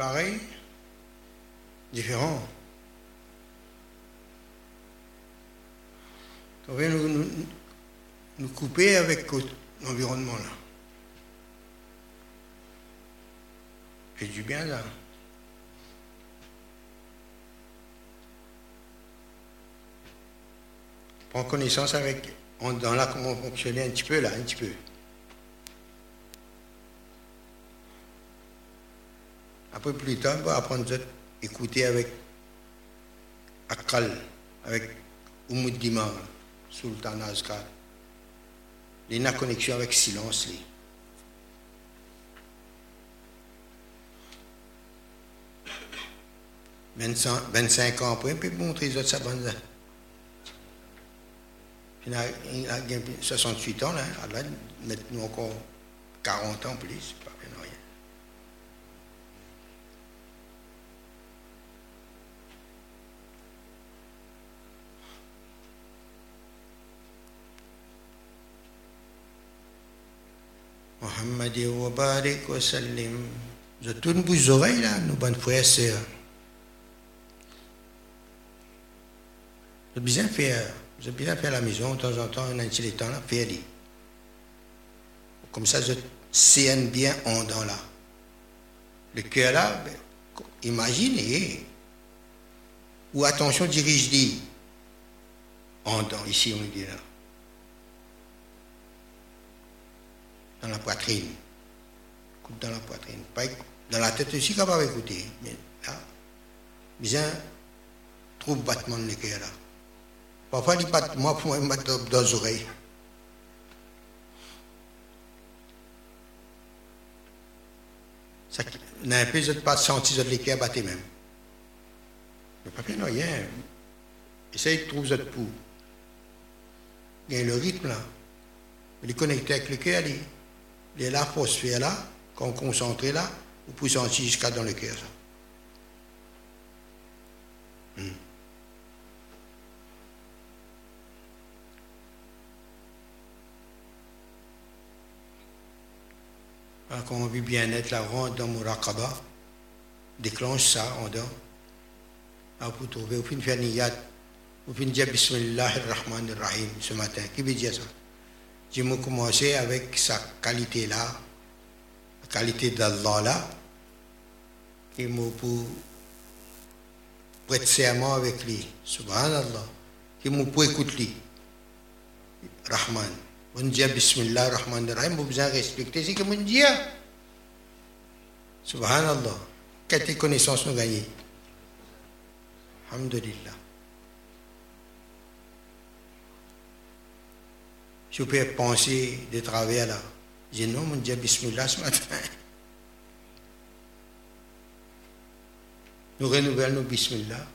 Pareil, différent. On vient nous, nous, couper avec l'environnement là. C'est du bien là. Prends connaissance avec, dans là comment fonctionner un petit peu là, un petit peu. Après, plus tard, on va apprendre à écouter avec Akal, avec Oumoud Sultan Azkar. Il y a une connexion avec silence. Li. « 25 ans après, peut montrer les autres ça Il a, il a 68 ans, là, maintenant encore 40 ans plus. Muhammad wa barik. Je tourne vos oreilles là, nos bonnes frères et sœurs. Je bien faire, je bien faire la maison, de temps en temps, un petit temps là, faire Comme ça, je sais bien en dans là. Le cœur là, ben, imaginez. Ou attention, dirige dit. En dans, ici on dit là. Dans la poitrine. Écoute dans la poitrine. Pas dans la tête aussi, capable d'écouter. Mais là, bien, trouve battement de cœur là. Parfois, il bat, moi, pour moi, il bat dans les oreilles. Ça, n'a peu de pas senti de l'équerre battre même. Mais pas non, rien. Essaye de trouver votre pouls. Il y a le rythme là. Il est connecté avec le cœur, les là, quand on concentre là, vous pouvez sentir jusqu'à dans le cœur. Hmm. quand on vit bien-être, là, rentre dans Murakaba, déclenche ça en dedans. Alors, vous trouvez, vous faire niyat, vous pouvez dire Bismillah ar-Rahman ar-Rahim ce matin. Qui veut dire ça? Je me commencer avec sa qualité-là, la qualité d'Allah là, et me pour prêter serment avec lui, subhanallah, qui me pour écouter lui, Rahman. On dit Bismillah Rahman Rahim, vous besoin respecter ce que mon dit. Subhanallah. Quelle connaissance nous gagnons? Alhamdulillah. Je peux penser de travers là. J'ai non, mon Dieu, Bismillah ce matin. Nous renouvelons nos bismillah.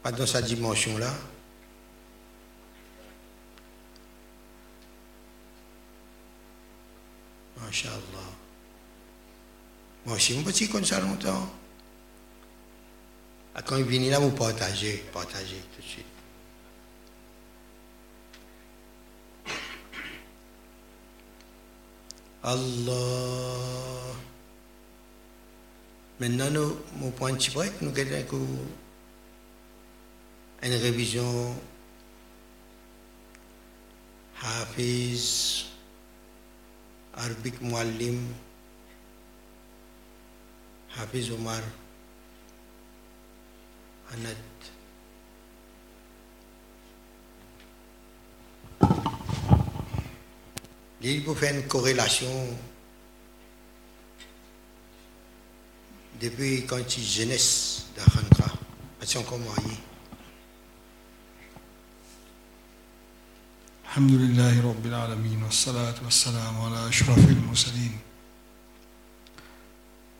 Pas dans sa dimension-là. Masha'Allah. Moi aussi, mon petit comme ça longtemps. Ah, quand il vient là, vous partagez, partagez tout de suite. Allah. Maintenant, nous, mon point de break, nous avons une révision Hafiz, Arabic Muallim, Hafiz Omar, Anat. Il faut faire une corrélation depuis quand il jeunesse d'Aranka. Parce qu'on marié. الحمد لله رب العالمين والصلاة والسلام على أشرف المرسلين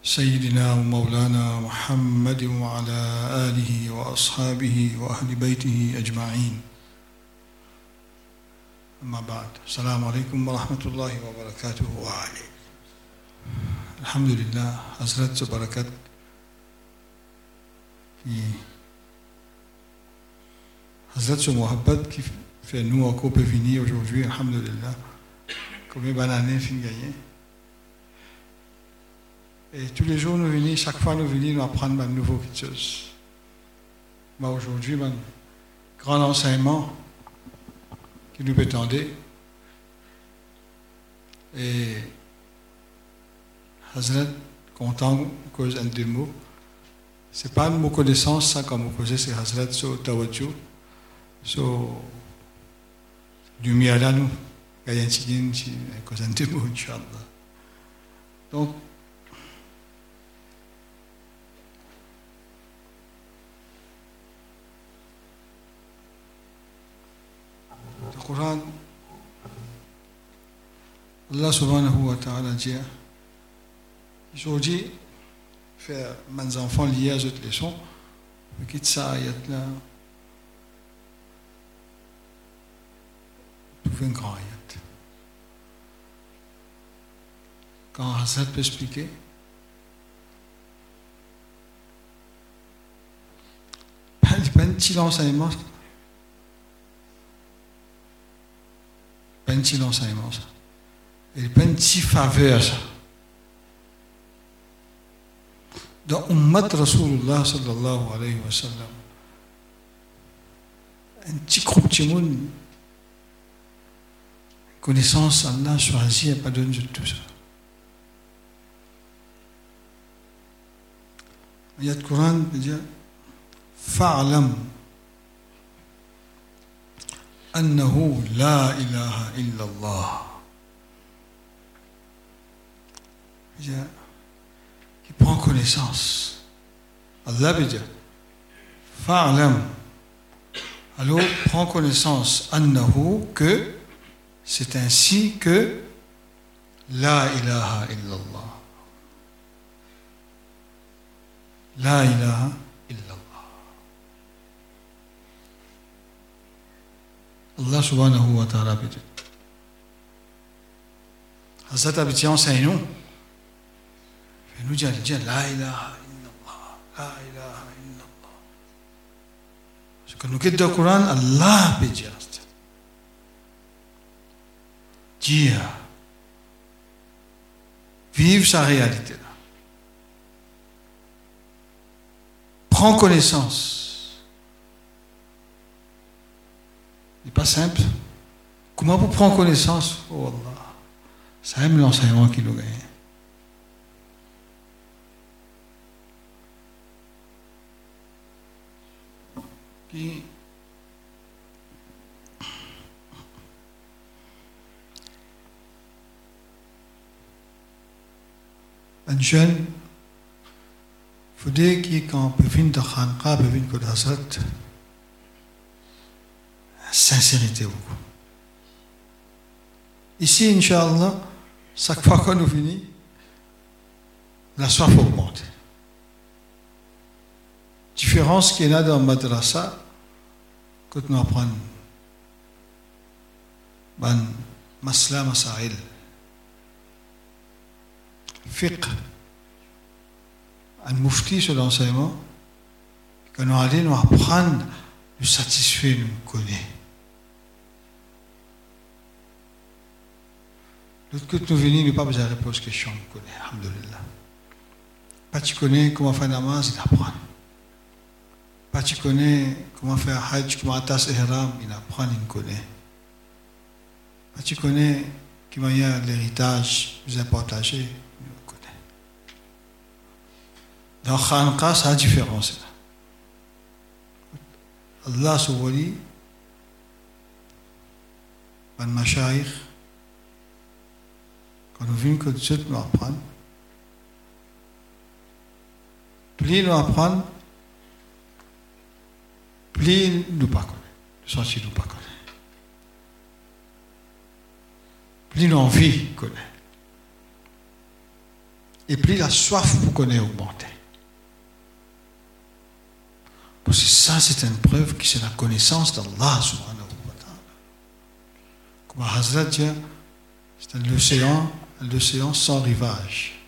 سيدنا ومولانا محمد وعلى آله وأصحابه وأهل بيته أجمعين. أما بعد السلام عليكم ورحمة الله وبركاته. وعليكم. الحمد لله حسرت بركات. في حسرت محبت في نوع كوبي فيني وجوجي الحمد لله. كومي بانانين فين جايين et tous les jours nous venons chaque fois nous venons nous apprendre de nouveau quelque chose mais aujourd'hui un grand enseignement qui nous tendre et Hazrat content cause un deux mots. C'est pas une connaissance ça comme vous c'est Hazrat so tawajjuh so dunia nous. Gaya chijin chi cause un deux mots inchallah. Donc Coran Allah subhanahu wa ta'ala dit aujourd'hui faire mes enfants à cette leçon quitte ça ayat là trouver un grand quand Hazrat peut expliquer <laughs> pas pas un petit enseignement ça et pas une petite faveur ça dans Ummat Rasulullah sallallahu alayhi wa sallam un petit groupe de monde connaissance Allah choisi et pas donné de tout ça il y a le Coran qui dit فاعلم أنه لا إله إلا الله qui prend connaissance. Allah veut dire, fa'alam. Alors, prends connaissance, annahu, que c'est ainsi que la ilaha illallah. La ilaha Allah subhanahu wa ta'ala dire. Hazrat Abiti enseigne-nous. nous dire, dire La ilaha illallah, La ilaha illallah. Quittons le Coran, Allah dire. Dire. Vivre sa réalité. Prends connaissance. Ce n'est pas simple. Comment vous prendre connaissance? Oh Allah. C'est même l'enseignement qui nous gagne. qui un jeune faut dire qu'il quand peut venir de Khanqa peut venir de Hazrat sincérité beaucoup ici Inch'Allah chaque fois qu'on nous finit, la soif augmente. Différence qu'il y a dans le madrasa, quand nous apprenons ban masla masail, fiqh, un mufti sur l'enseignement, que nous allons nous apprendre, nous satisfaire, nous connaître. L'autre que nous venons, nous pas besoin de répondre aux questions, nous alhamdulillah. Pas tu connais comment faire namaz, il apprend. Pas tu connais comment faire hajj, comment attacher ihram, il apprend, il connaît. Pas tu connais y a l'héritage, vous partagé, il connaît. Dans Khanqa, ça a différence. Allah se wali, ban mashayikh, quand nous venons que Dieu nous apprendre, plus nous apprendre, plus nous pas connaître, le sens nous pas connaître. Plus l'envie connaît. Et plus la soif pour connaître augmente. Parce que ça, c'est une preuve que c'est la connaissance d'Allah subhanahu wa ta'ala. Comme Hazrat c'est un océan, un océan sans rivage.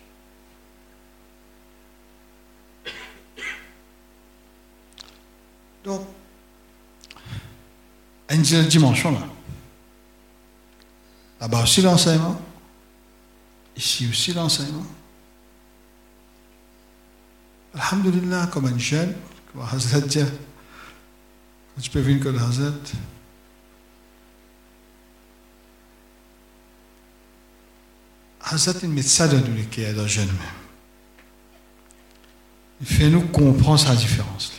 Donc, une dimension là. Là-bas aussi l'enseignement, ici aussi l'enseignement. Alhamdulillah, comme un jeune, comme Hazrat tu peux venir comme Hazrat, Hazrat le jeune. Il fait nous comprendre sa différence.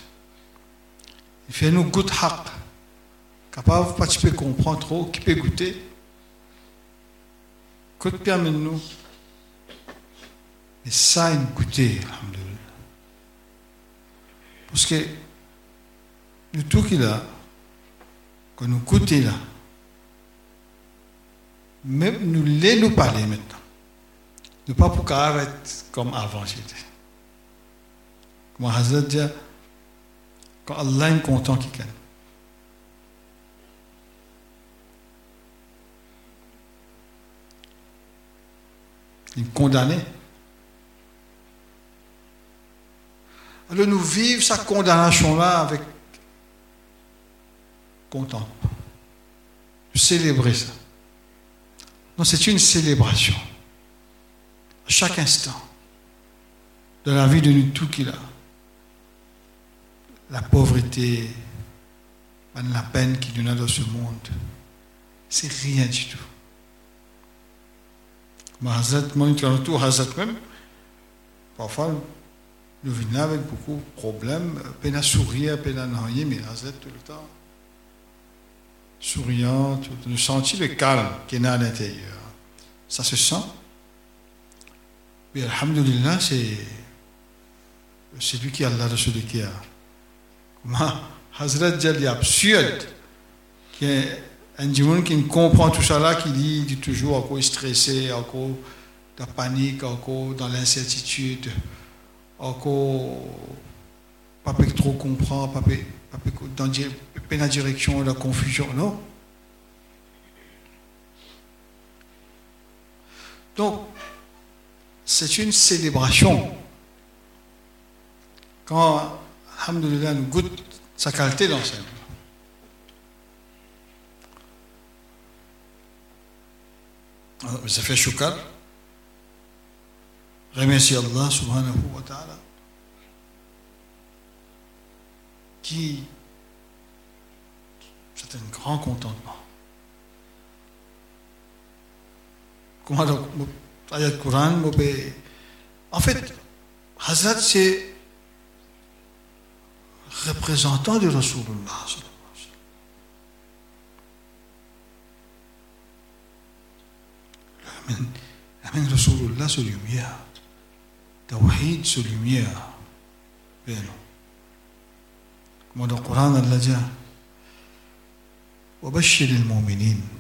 Il fait nous goûter haq. Capable, tu peux comprendre trop, qui peut goûter. Que permet nous. Mais ça, il goûter. Parce que le tout qu'il a, quand nous goûtons là, même nous les nous parler maintenant. Ne pas pour être comme avant j'étais. Comme Hazrat dit, quand Allah est content qu'il gagne. Il est condamné. Alors nous vivons sa condamnation-là avec content. Célébrer ça. Non, c'est une célébration. Chaque instant. De la vie de nous tout qu'il a. La pauvreté, la peine qu'il y a dans ce monde. C'est rien du tout. Mais même, parfois, nous venons avec beaucoup de problèmes, peine à sourire, peine à nailler, mais tout le temps, souriant, nous sentir le calme qui est à l'intérieur. Ça se sent. Mais Alhamdulillah, c'est, lui qui a Allah celui qui a. Comment? Hazrat dit absurde, qui est un dimanche qui comprend tout ça là, qui dit, toujours encore stressé, encore dans la panique, encore dans l'incertitude, encore pas trop comprendre, pas, dans la direction la confusion, non? Donc, c'est une célébration. Quand, alhamdoulilah, nous goûte sa qualité d'enseignement. Ça fait choukar. Remercie Allah subhanahu wa ta'ala. Qui, c'est un grand contentement. Comment ayat Quran, en fait, Hazrat c'est représentant de Rasulullah. Amen Rasulullah sur lumière. Tawhid sur lumière. Bien. Comme dans le Coran, Allah dit وبشر المؤمنين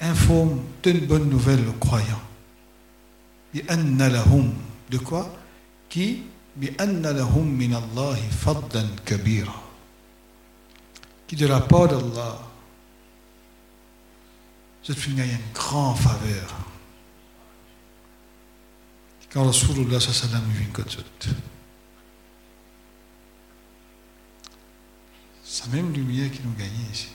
informe d'une bonne nouvelle aux croyants. De quoi? Qui? Qui de la part d'Allah, cette fille a une grande faveur. Quand Rasulullah sallam vient comme C'est la même lumière qui nous gagnait ici.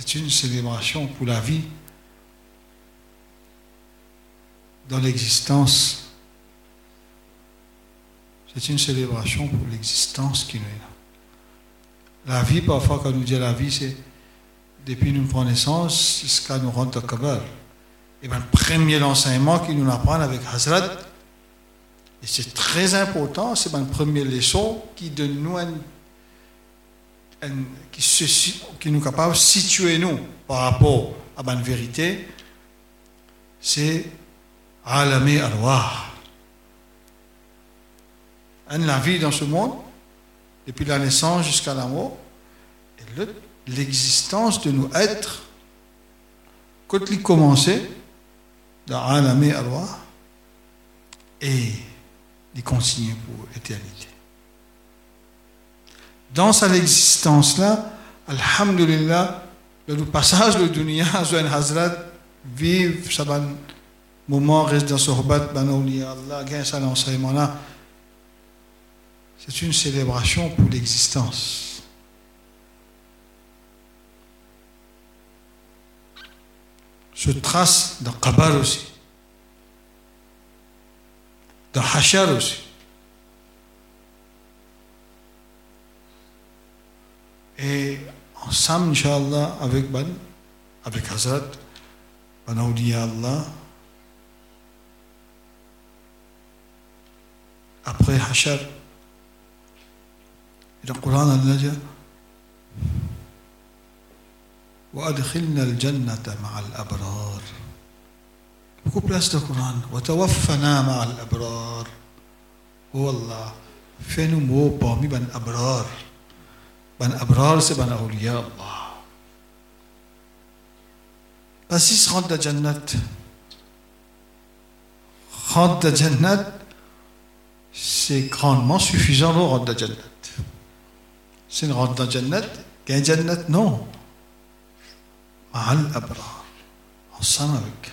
C'est une célébration pour la vie dans l'existence. C'est une célébration pour l'existence qui nous est là. La vie, parfois, quand nous dit la vie, c'est depuis nous prenons naissance jusqu'à nous rendre au Kabul. Et bien, le premier enseignement qu'il nous apprend avec Hazrat, et c'est très important, c'est la première leçon qui donne nous un, qui, se, qui nous capable de situer nous par rapport à la vérité, c'est alami arwah. La vie dans ce monde, depuis la naissance jusqu'à la mort, et l'existence de nous être, quand il commençait, dans alami arwah, et il continue pour l'éternité. Dans cette existence-là, Alhamdulillah, le passage de dunya, Zouen Hazrat, vive, Shaban, moment reste dans sohbat banouli Allah ça l'enseignement là. C'est une célébration pour l'existence. Se trace dans Qabar aussi. Dans Hachar aussi sam inshallah avec ban avec Hazrat ban Aulia Allah après Hachar إلى القرآن النجا وأدخلنا الجنة مع الأبرار beaucoup place de Coran. وتوفنا مع الأبرار. Oh Allah, fais-nous mourir parmi les abrars. Ban abrar c'est ban awliya Allah parce qu'ils rentrent dans la Jannat rentrent dans la Jannat c'est grandement suffisant pour rentrer dans Jannat. C'est une rentre dans Jannat, qu'un Jannat, non. Ma'al abrar. Ensemble avec.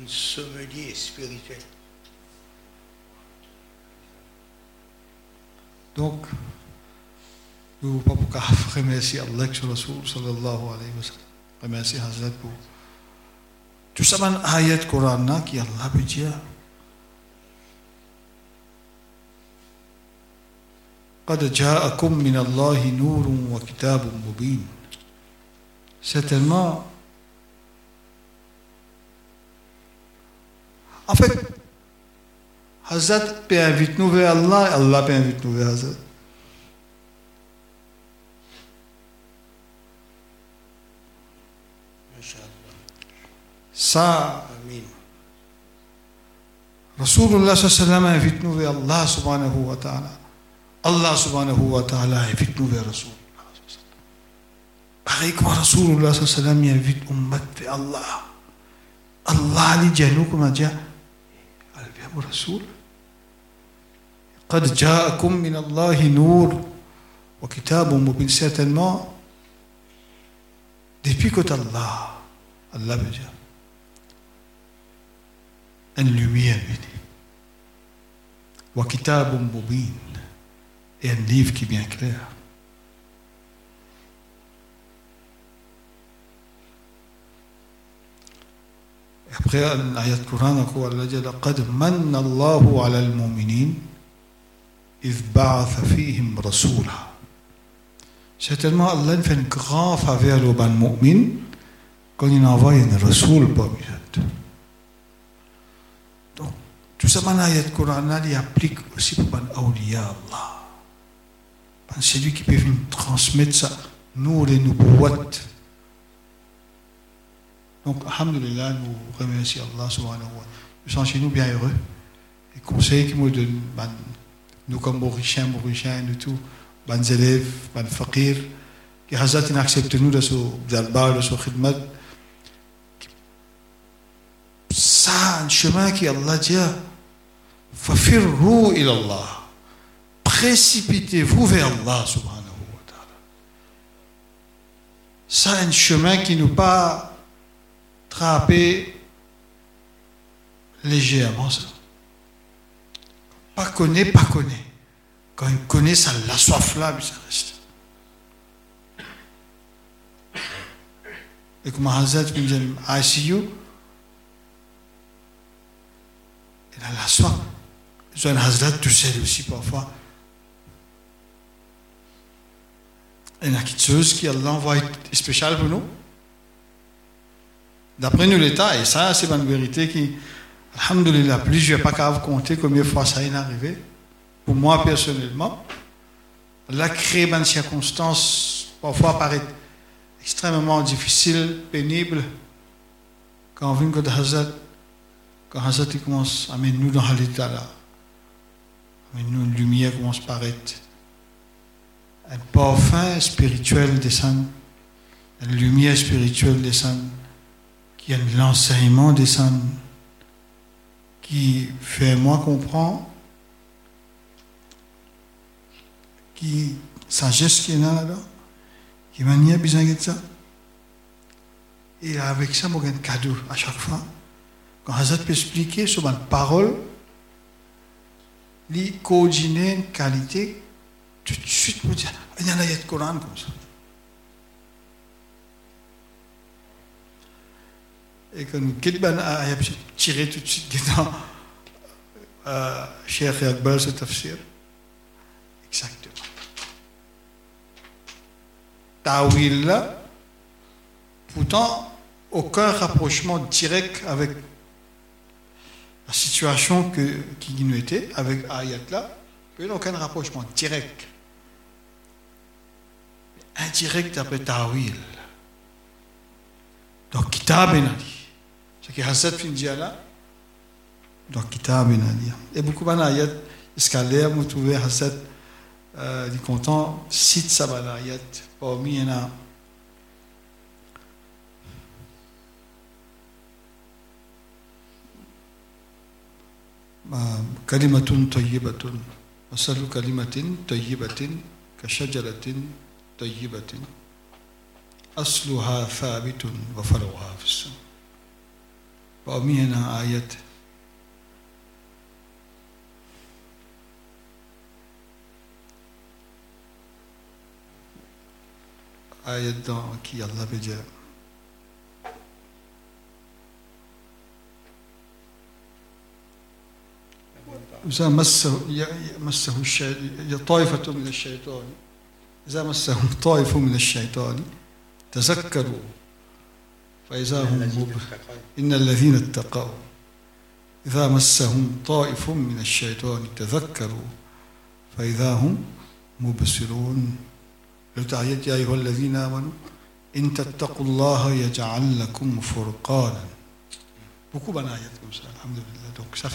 Un sommelier spirituel. Donc, bu papu kahf khimesi Allah Resulü sallallahu aleyhi ve sellem khimesi Hazret bu. Tu saman ayet Kur'an'na ki Allah bijiya قد جاءكم من الله نور وكتاب مبين Certainement, en fait, Hazrat invite nous vers Allah, Allah invite nous vers Hazrat. سامين. رسول الله صلى الله عليه وسلم فتنو في الله سبحانه وتعالى. الله سبحانه وتعالى فتنو في رسول الله صلى الله عليه وسلم. رسول الله صلى الله عليه وسلم يفت أمت في الله. الله لي ما جاء رسول. قد جاءكم من الله نور وكتاب مبين سيرتين ما depuis que الله الله بجاه une lumière وكتاب مبين et un livre qui est bien clair. Après, l'ayat Coran, Allah dit لقد من الله على المؤمنين إذ بعث فيهم رسولا Certainement, Allah fait une grande faveur aux mu'min quand il envoie un rasoul parmi eux. Tout Coran, il applique aussi pour ban awliya Allah. C'est lui qui peut venir transmettre ça, nous les nous Donc, Alhamdulillah, nous remercions Allah subhanahu wa Nous sommes chez nous bien heureux. Les conseils qu'il nous donne, nous comme Mauriciens, Mauriciens, nous tous, les élèves, les faqirs, que Hazrat il accepte nous de ce darbar, de ce khidmat. Ça, un chemin qui Allah dit, fafirru ila Allah. Précipitez-vous vers Allah subhanahu wa ta'ala. Ça, un chemin qui nous pas trapper légèrement ça. Pas connaît, pas connaît. Quand il connaît, ça la soif là, mais ça reste. Et comme Hazrat me dit, ICU, il a la soif. Un Hazrat tout seul aussi parfois. Il y a quelque chose qui Allah envoie spécial pour nous. D'après nous, l'État, et ça, c'est une vérité qui, Alhamdulillah, plus je n'ai pas qu'à vous compter combien de fois ça est arrivé. Pour moi, personnellement, la créer une circonstance parfois paraît extrêmement difficile, pénible, quand on vient que Hazrat, quand Hazrat commence à mettre nous dans l'état là, nous une lumière commence à paraître, un parfum spirituel descend, une lumière spirituelle descend, qui a l'enseignement descend, qui fait moi comprendre, qui sagesse qui est là là qui m'a besoin de ça. Et avec ça, moi, j'ai un cadeau à chaque fois. Quand Hazrat peut expliquer sur ma parole, lui coordonner une qualité, tout de suite, vous dire, il y a un ayat Coran comme ça. Et quand quittons ayat, tirer tout de suite dans euh, Cheikh Akbar, ce tafsir. Exactement. Tawil pourtant, aucun rapprochement direct avec la situation que, qui nous était avec Ayatollah, il n'y a aucun rapprochement direct. Indirect après Tawil. Donc, Kitab Benadi. Ce qui est Hassad Findiala, donc Kitab Benadi. Et beaucoup d'ayat, escalaire, vous trouvez Hassad, euh, dit content, cite Sabanayat, parmi un كلمة طيبة مثل كلمة طيبة كشجرة طيبة. أصلها ثابت وفرعها في السماء. وأمي هنا آية ayat dans qui Allah veut dire إذا مسه مسه الشيطان طائفة من الشيطان. إذا مسهم طائف من الشيطان تذكروا. فإذا هم إن الذين اتقوا. إذا مسهم طائف من الشيطان تذكروا. فإذا هم مبصرون. الآيات يا أيها الذين آمنوا إن تتقوا الله يجعل لكم فرقانا. d'ayats comme ça, alhamdulillah. Donc ça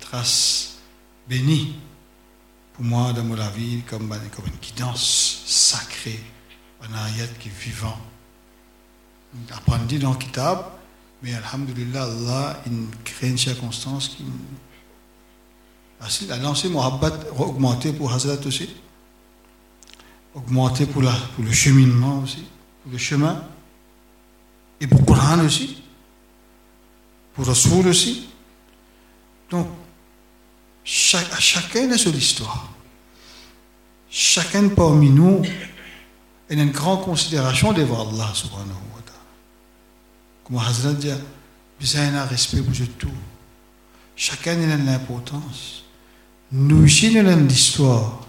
trace bénie pour moi dans ma vie, comme, comme une guidance sacrée, un ayat qui est vivant. Apprendre dans le kitab, mais alhamdulillah, Allah, il crée une circonstance qui a lancé Mohabbat augmenté pour Hazrat aussi augmenter pour, la, pour le cheminement aussi, pour le chemin, et pour Coran aussi, pour Rasoul aussi. Donc, chacun a son histoire. Chacun parmi nous a une grande considération devant Allah subhanahu wa ta'ala. Comme Hazrat dit, besoin un respect pour tout. Chacun a l'importance. Nous aussi, nous avons l'histoire.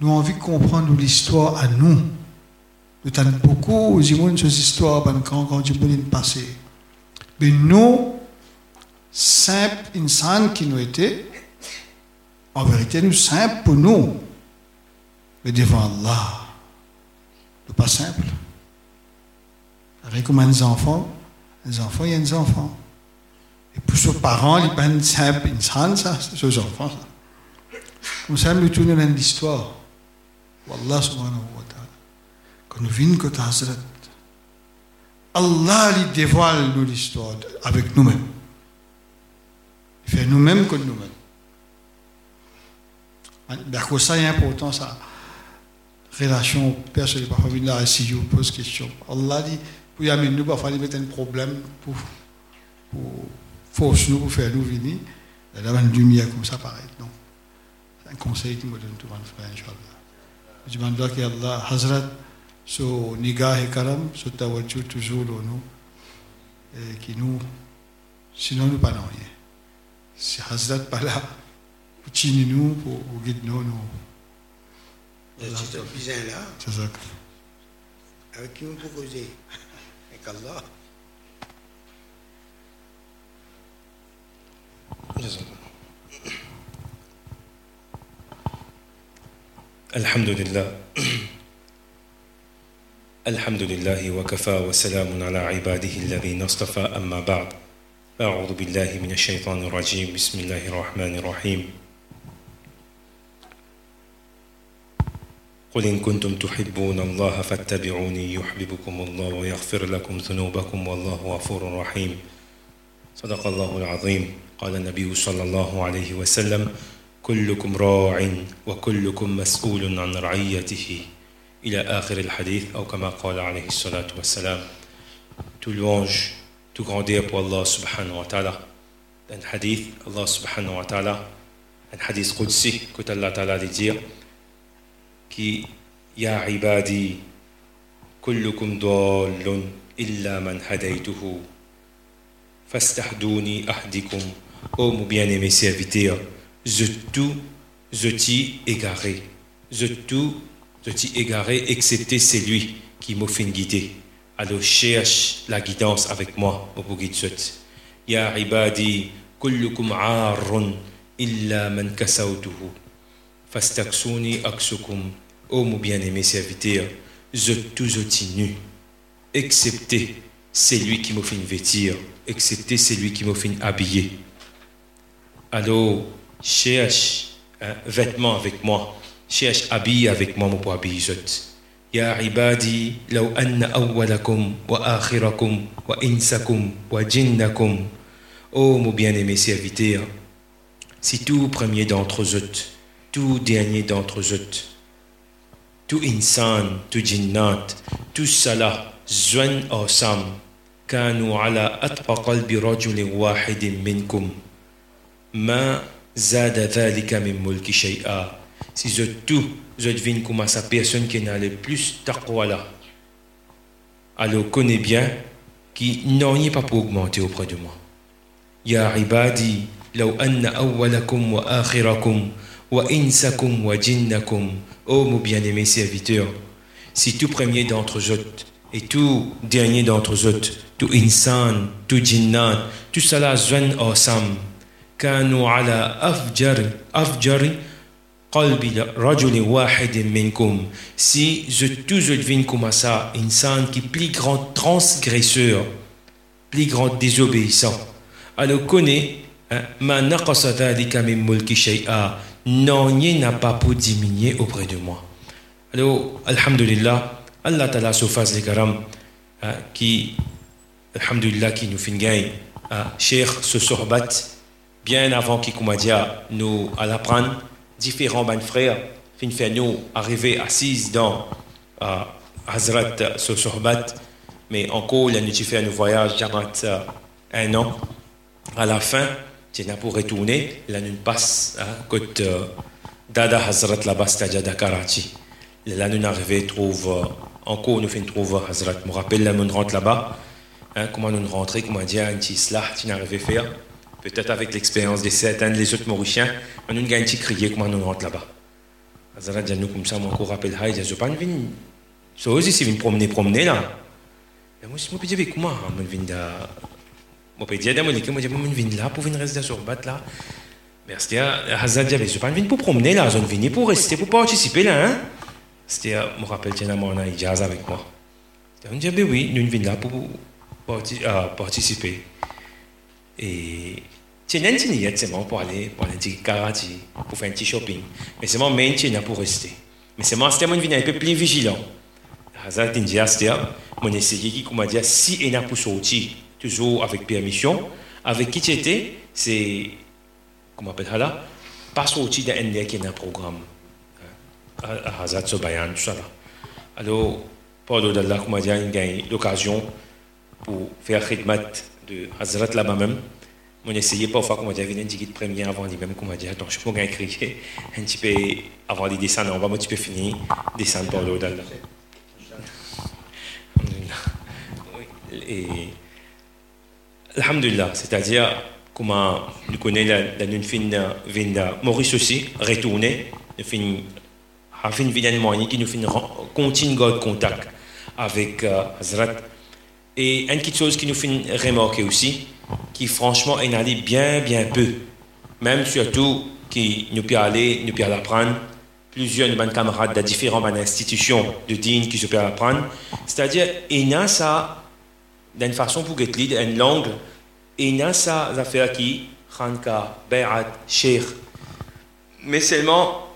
nous avons envie de comprendre l'histoire à nous. Nous avons beaucoup de ces histoires quand quand du passé. Mais nous, simples insan qui nous étaient, en vérité, nous simples pour nous. Mais devant Allah, nous pas simple. Avec comme les enfants, les enfants, il y a des enfants. Et pour ses parents, ils sont simples insan, ça, ses enfants, ça. Comme ça, nous tournons dans l'histoire. Wallah subhanahu wa ta'ala. Quand nous venons côté Hazrat, Allah lui dévoile nous l'histoire avec nous-mêmes. Il fait nous-mêmes comme nous-mêmes. D'accord, ça est important, ça. Relation personnelle, parfois, là, si je pose question. Allah dit, pour y amener nous, parfois, il met un problème pour, pour force nous, pour faire nous venir. Là, une lumière comme ça, pareil. Donc, c'est un conseil que je donne tout le monde, Inch'Allah. Je demande que Allah, Hazrat, so nigah et karam, so tawajjuh toujours nous, et qui nous, sinon nous pas rien. Si Hazrat pas là, pour chiner nous, pour guider nous, nous. Je suis bizarre là, C'est ça. avec qui on peut causer Avec Allah. الحمد لله <clears throat> <clears throat> الحمد لله وكفى وسلام على عباده الذين اصطفى أما بعد. أعوذ بالله من الشيطان الرجيم. بسم الله الرحمن الرحيم. قل إن كنتم تحبون الله فاتبعوني يحببكم الله ويغفر لكم ذنوبكم والله غفور رحيم. صدق الله العظيم. قال النبي صلى الله عليه وسلم كلكم راع وكلكم مسؤول عن رعيته. إلى آخر الحديث أو كما قال عليه الصلاة والسلام. تلوانج لونج تو غاندير الله سبحانه وتعالى أن حديث الله سبحانه وتعالى أن حديث قدسي كنت الله تعالى لدير كي يا عبادي كلكم ضال إلا من هديته فاستحدوني أهدكم أو مبيان مي سيرفيتير زتو زتي إيغاري زتو je t'y égaré, excepté celui qui m'a fait guider. Alors cherche la guidance avec moi, au bout Ya ibadi, kullukum arrun illa man kasautuhu. Fastaksuni aksukum, ô mon bien-aimé serviteur, je t'y nu, excepté celui qui m'a fait vêtir, excepté celui qui m'a fait habiller. Alors, cherche un vêtement avec moi, cherche habille avec moi pour habiller. يا عبادي لو أن أولكم وآخركم وإنسكم وجنكم Ô mon bien-aimé serviteur, si tout premier d'entre eux, tout dernier d'entre eux, tout insan, tout jinnat, tout cela, joignent ensemble, كانوا على أتقى قلب رجل واحد منكم ما زاد ذلك من ملك شيئا si je tout, je devine comment sa personne qui n'a le plus taqwa là. Alors connais bien qui n'en pas pour augmenter auprès de moi. Ya ibadi, law anna awwalakum wa akhirakum wa insakum wa jinnakum, ô mon bien-aimé serviteur, si tout premier d'entre vous et tout dernier d'entre vous, tout insan, tout jinnan, tout cela joignent ensemble, kanu ala afjari, afjari, si je tout je devine comme ça insan qui plus grand transgresseur plus grand désobéissant. Alors connais ma naqasa dhalika min mulki shay'a. Non n'a pas pour diminuer auprès de moi. Alors alhamdulillah Allah ta'ala se les karam qui alhamdulillah qui nous fait gagner Cheikh ce sohbat bien avant qu'Ikumadia nous à l'apprendre, différents ban frères, fin nous arriver assises dans euh, Hazrat ce sohbat, mais encore, il a nous fait un voyage durant euh, un an. À la fin, tu pour retourner, là nous passe hein, côté euh, Dada Hazrat là-bas, c'est-à-dire Karachi. Là nous arrivons, trouve encore, nous fait trouve Hazrat. Me rappelle, là nous rentre là-bas, hein, comment nous rentrer, comment dire, un petit là, tu n'arrivais faire peut-être avec l'expérience des certains des autres Mauriciens, on a une petit crier comment on rentre là-bas? Azara dit nous comme ça, mon encore rappelle, je ne pas venir. Ça aussi, c'est venir promener, promener là. Et moi, je me dis, comment je viens de. Je peux dire, je viens là pour venir rester sur bat là. Merci. Hazard dit, je ne pas venir pour promener là, je viens pour rester, pour participer là. Hein? C'était, je me rappelle, tiens, on a jazz avec moi. On dit, oui, nous venons là pour participer. Et N'as pas c'est bon pour aller faire un petit shopping. Mais c'est pour rester. Mais c'est moi, c'était mon c'était essayé qui m'a dit si il pour sortir, toujours avec permission, avec qui tu étais, c'est, comment appelle ça pas d'un qui est un programme. Hazard Sobayan, tout ça là. Alors, Paul d'Allah, comme dit, il a l'occasion pour faire khidmat de Hazrat là-bas même. On essayait parfois, comme on dit, venir une petite première avant lui même, comme on dit, attends, je peux pas écrire un petit peu avant les descendre, on va un petit peu finir, descendre par l'eau d'Allah. Et, Alhamdulillah, c'est-à-dire, comment nous connaissons la, nous fin de Maurice aussi, retourner, nous fin, a fin vidéo qui nous fin continue de contact avec euh, Hazrat. Et une petite chose qui nous fait remarquer aussi, qui franchement est allé bien, bien peu. Même surtout qui nous peut aller, nous peut apprendre plusieurs de mes camarades de différentes institutions de DIN qui se peuvent apprendre. C'est-à-dire, il y a ça, d'une façon pour être une langue, il y a ça, affaires qui, Khanka, Bayat, Sheikh. Mais seulement,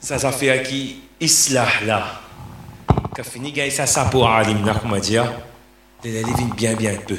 ça affaires qui, Islah là. Quand fini, ça, ça pour Alim, comment dire, de la bien, bien peu.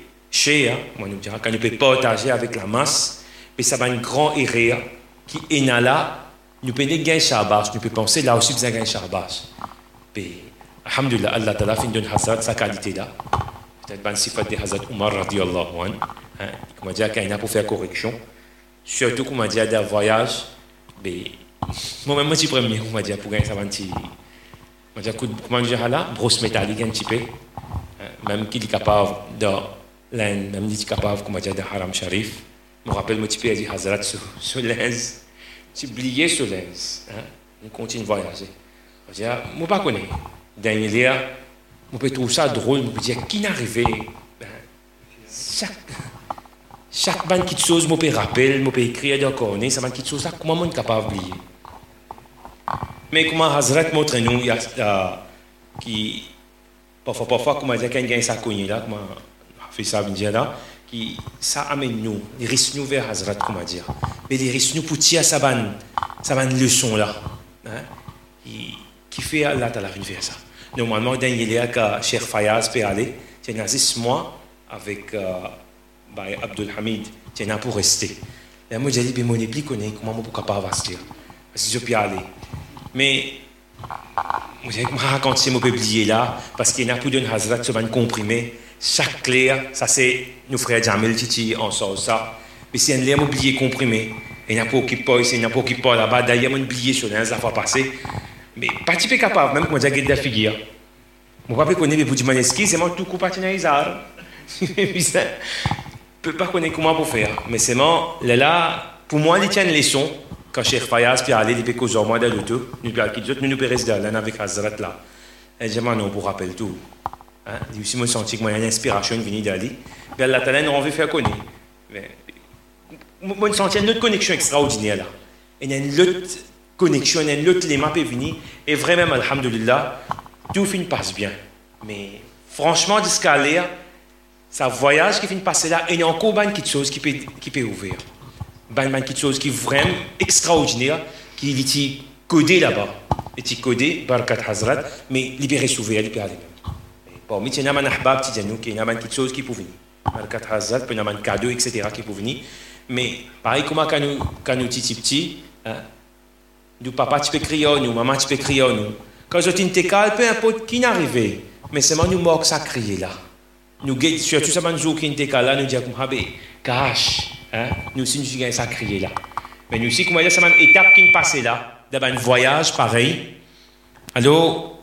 cher, moi nous dira, quand nous pouvons partager avec la masse, mais ça va une grande erreur qui là, nous pouvons gagner Shabbat, nous pouvons penser là aussi, avons gagner Shabbat. Mais, Alhamdulillah, Allah Ta'ala fait une Hazrat, sa qualité là. Peut-être une sifat de Hazrat Umar radiallahu hein, comme on dit, qu'il y a pour faire correction. Surtout, comme on dit, des voyages, mais, moi-même, moi, je suis premier, on dit, pour gagner ça, un petit, on dit, comment on dit là, brosse métallique un petit peu, même qu'il est capable de l'Inde, même dit capable comme de Haram Sharif. Je me rappelle, mon petit père dit Hazrat sur l'Inde. J'ai oublié sur l'Inde. On continue de voyager. Je ne pas connais. Dernier on peut trouver ça drôle, on peut dire qui n'est arrivé. chaque, chaque bande qui chose, on peut rappeler, on peut écrire dans cornet, ça bande qui chose, comment on est capable d'oublier. Mais comment Hazrat montre nous, qui, parfois, parfois, comment dire, quelqu'un s'est connu là, comment là, qui ça amène nous, les risques nous vers Hazrat, comment dire. Mais les risques nous pour ça leçon là, hein, qui, qui fait Allah t'ala vers ça. Normalement, il y a que Cheikh Fayaz peut aller, c'est six mois avec euh, bah, Abdul Hamid, c'est un pour rester. Et moi, j'ai dit, mais mon épi connaît comment je peux capable rester. Parce que je peux aller. Mais, je vais raconter mon oublier là, parce qu'il y a pour d'un Hazrat, qui va comprimer chaque clair, ça c'est nos frères Jamel Titi, on sort ça. Mais c'est un lait oublié comprimé. Il n'y a pas qui parle il n'y a pas qui parle là-bas. D'ailleurs, on oublié sur la fois passée. Mais pas type capable, même on a la figure. Mon papa connaît les bout maneski, c'est moi tout coup arts. Je peux pas connaître comment pour faire. Mais c'est moi, là, pour moi, il tient une leçon. Quand Cheikh Fayaz puis aller, il moi de l'auto. Nous, nous, nous, nous. Hein? aussi, moi, senti que moi, une inspiration venue d'aller. Mais Allah Ta'ala nous envie faire connaître. Moi, je senti une autre connexion extraordinaire là. Il y a une autre connexion, il y a une autre élément qui est venu. Et vraiment, Alhamdulillah, tout finit passe bien. Mais franchement, l'air, ça voyage qui finit passer là, il y a encore quelque chose qui peut, qui peut ouvrir. quelque chose qui est vraiment extraordinaire, qui est codé là-bas. Et qui est codé, Barakat Hazrat, mais libéré s'ouvrir, libéré Bon, mais il y a un ahbab qui il y a quelque chose qui peut venir. Markat Hazat, il y a un cadeau, etc. qui peut venir. Mais pareil comme quand nous, quand nous petit petit, hein, nous papa tu peux crier nous, maman tu peux crier nous. Quand je t'ai peu importe qui n'arrive, mais c'est moi nous mort ça crier là. Nous surtout ça jour qui n'était là, nous disons comme habé, hein, nous aussi nous gagnons ça crier là. Mais nous aussi comme dire c'est une étape qui nous passe là, dans un voyage pareil. Alors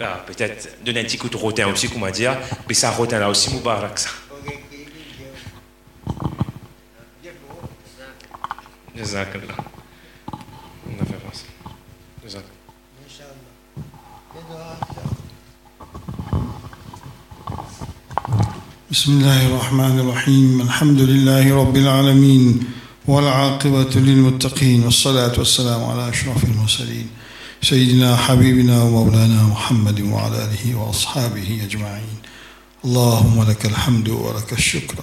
ah, peut-être donner un petit coup de rotin aussi, comment dire, mais ça rotin là aussi, Moubarak. Ça. بسم الله الرحمن الرحيم الحمد لله رب العالمين والعاقبة للمتقين والصلاة والسلام على أشرف المرسلين سيدنا حبيبنا ومولانا محمد وعلى آله وأصحابه أجمعين. اللهم لك الحمد ولك الشكر.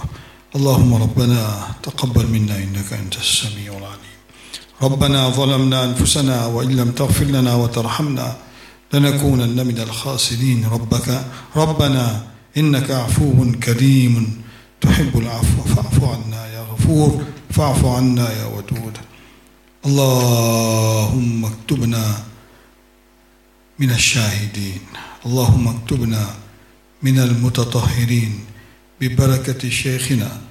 اللهم ربنا تقبل منا إنك أنت السميع العليم. ربنا ظلمنا أنفسنا وإن لم تغفر لنا وترحمنا لنكونن من الخاسرين. ربك ربنا إنك عفو كريم. تحب العفو فاعف عنا يا غفور فاعف عنا يا ودود. اللهم اكتبنا من الشاهدين. اللهم اكتبنا من المتطهرين ببركة شيخنا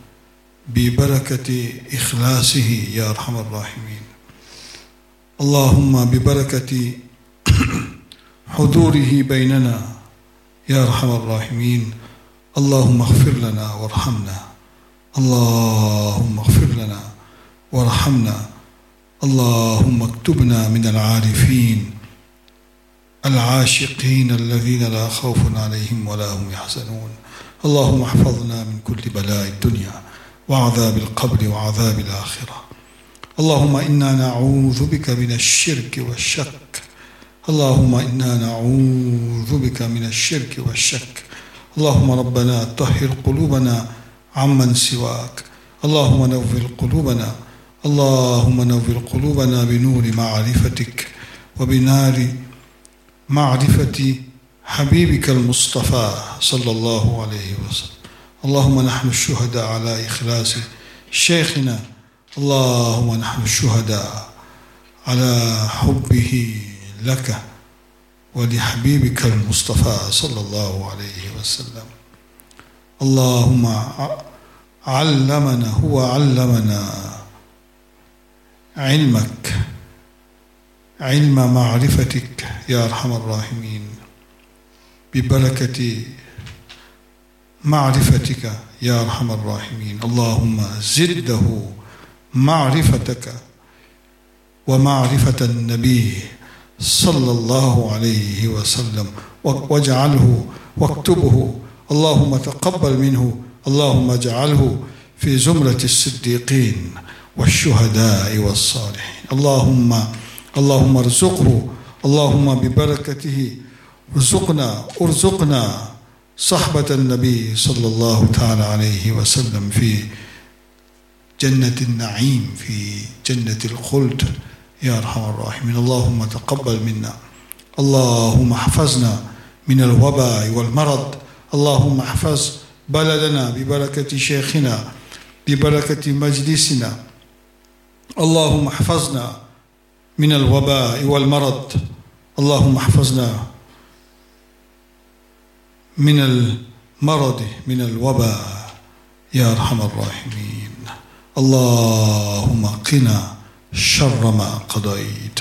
ببركة إخلاصه يا أرحم الراحمين. اللهم ببركة <clears throat> حضوره بيننا يا أرحم الراحمين. اللهم اغفر لنا وارحمنا. اللهم اغفر لنا وارحمنا. اللهم اكتبنا من العارفين. العاشقين الذين لا خوف عليهم ولا هم يحزنون. اللهم احفظنا من كل بلاء الدنيا وعذاب القبر وعذاب الآخرة. اللهم إنا نعوذ بك من الشرك والشك. اللهم إنا نعوذ بك من الشرك والشك. اللهم ربنا طهر قلوبنا عمن سواك. اللهم نور قلوبنا. اللهم نور قلوبنا بنور معرفتك وبنار معرفة حبيبك المصطفى صلى الله عليه وسلم. اللهم نحن الشهداء على إخلاص شيخنا. اللهم نحن الشهداء على حبه لك ولحبيبك المصطفى صلى الله عليه وسلم. اللهم علمنا هو علمنا علمك. علم معرفتك يا أرحم الراحمين. ببركة معرفتك يا أرحم الراحمين. اللهم زده معرفتك ومعرفة النبي صلى الله عليه وسلم. واجعله واكتبه. اللهم تقبل منه. اللهم اجعله في زمرة الصديقين والشهداء والصالحين. اللهم اللهم ارزقه. اللهم ببركته. ارزقنا ارزقنا صحبة النبي صلى الله تعالى عليه وسلم في جنة النعيم في جنة الخلد. يا أرحم الراحمين. اللهم تقبل منا. اللهم احفظنا من الوباء والمرض. اللهم احفظ بلدنا ببركة شيخنا ببركة مجلسنا. اللهم احفظنا من الوباء والمرض. اللهم احفظنا من المرض من الوباء يا أرحم الراحمين. اللهم قنا شر ما قضيت.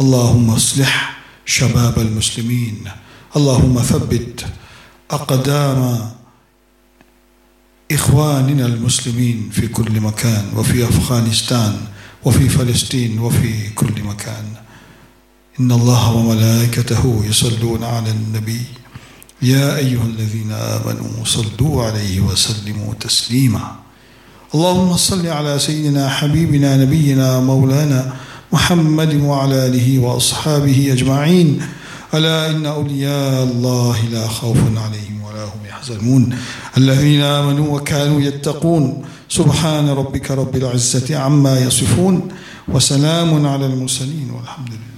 اللهم اصلح شباب المسلمين. اللهم ثبت أقدام إخواننا المسلمين في كل مكان وفي أفغانستان. وفي فلسطين وفي كل مكان. إن الله وملائكته يصلون على النبي. يا أيها الذين آمنوا صلوا عليه وسلموا تسليما. اللهم صل على سيدنا حبيبنا نبينا مولانا محمد وعلى آله وأصحابه أجمعين. ألا إن أولياء الله لا خوف عليهم ولا هم يحزنون. الذين آمنوا وكانوا يتقون. سبحان ربك رب العزة عما يصفون وسلام على المرسلين والحمد لله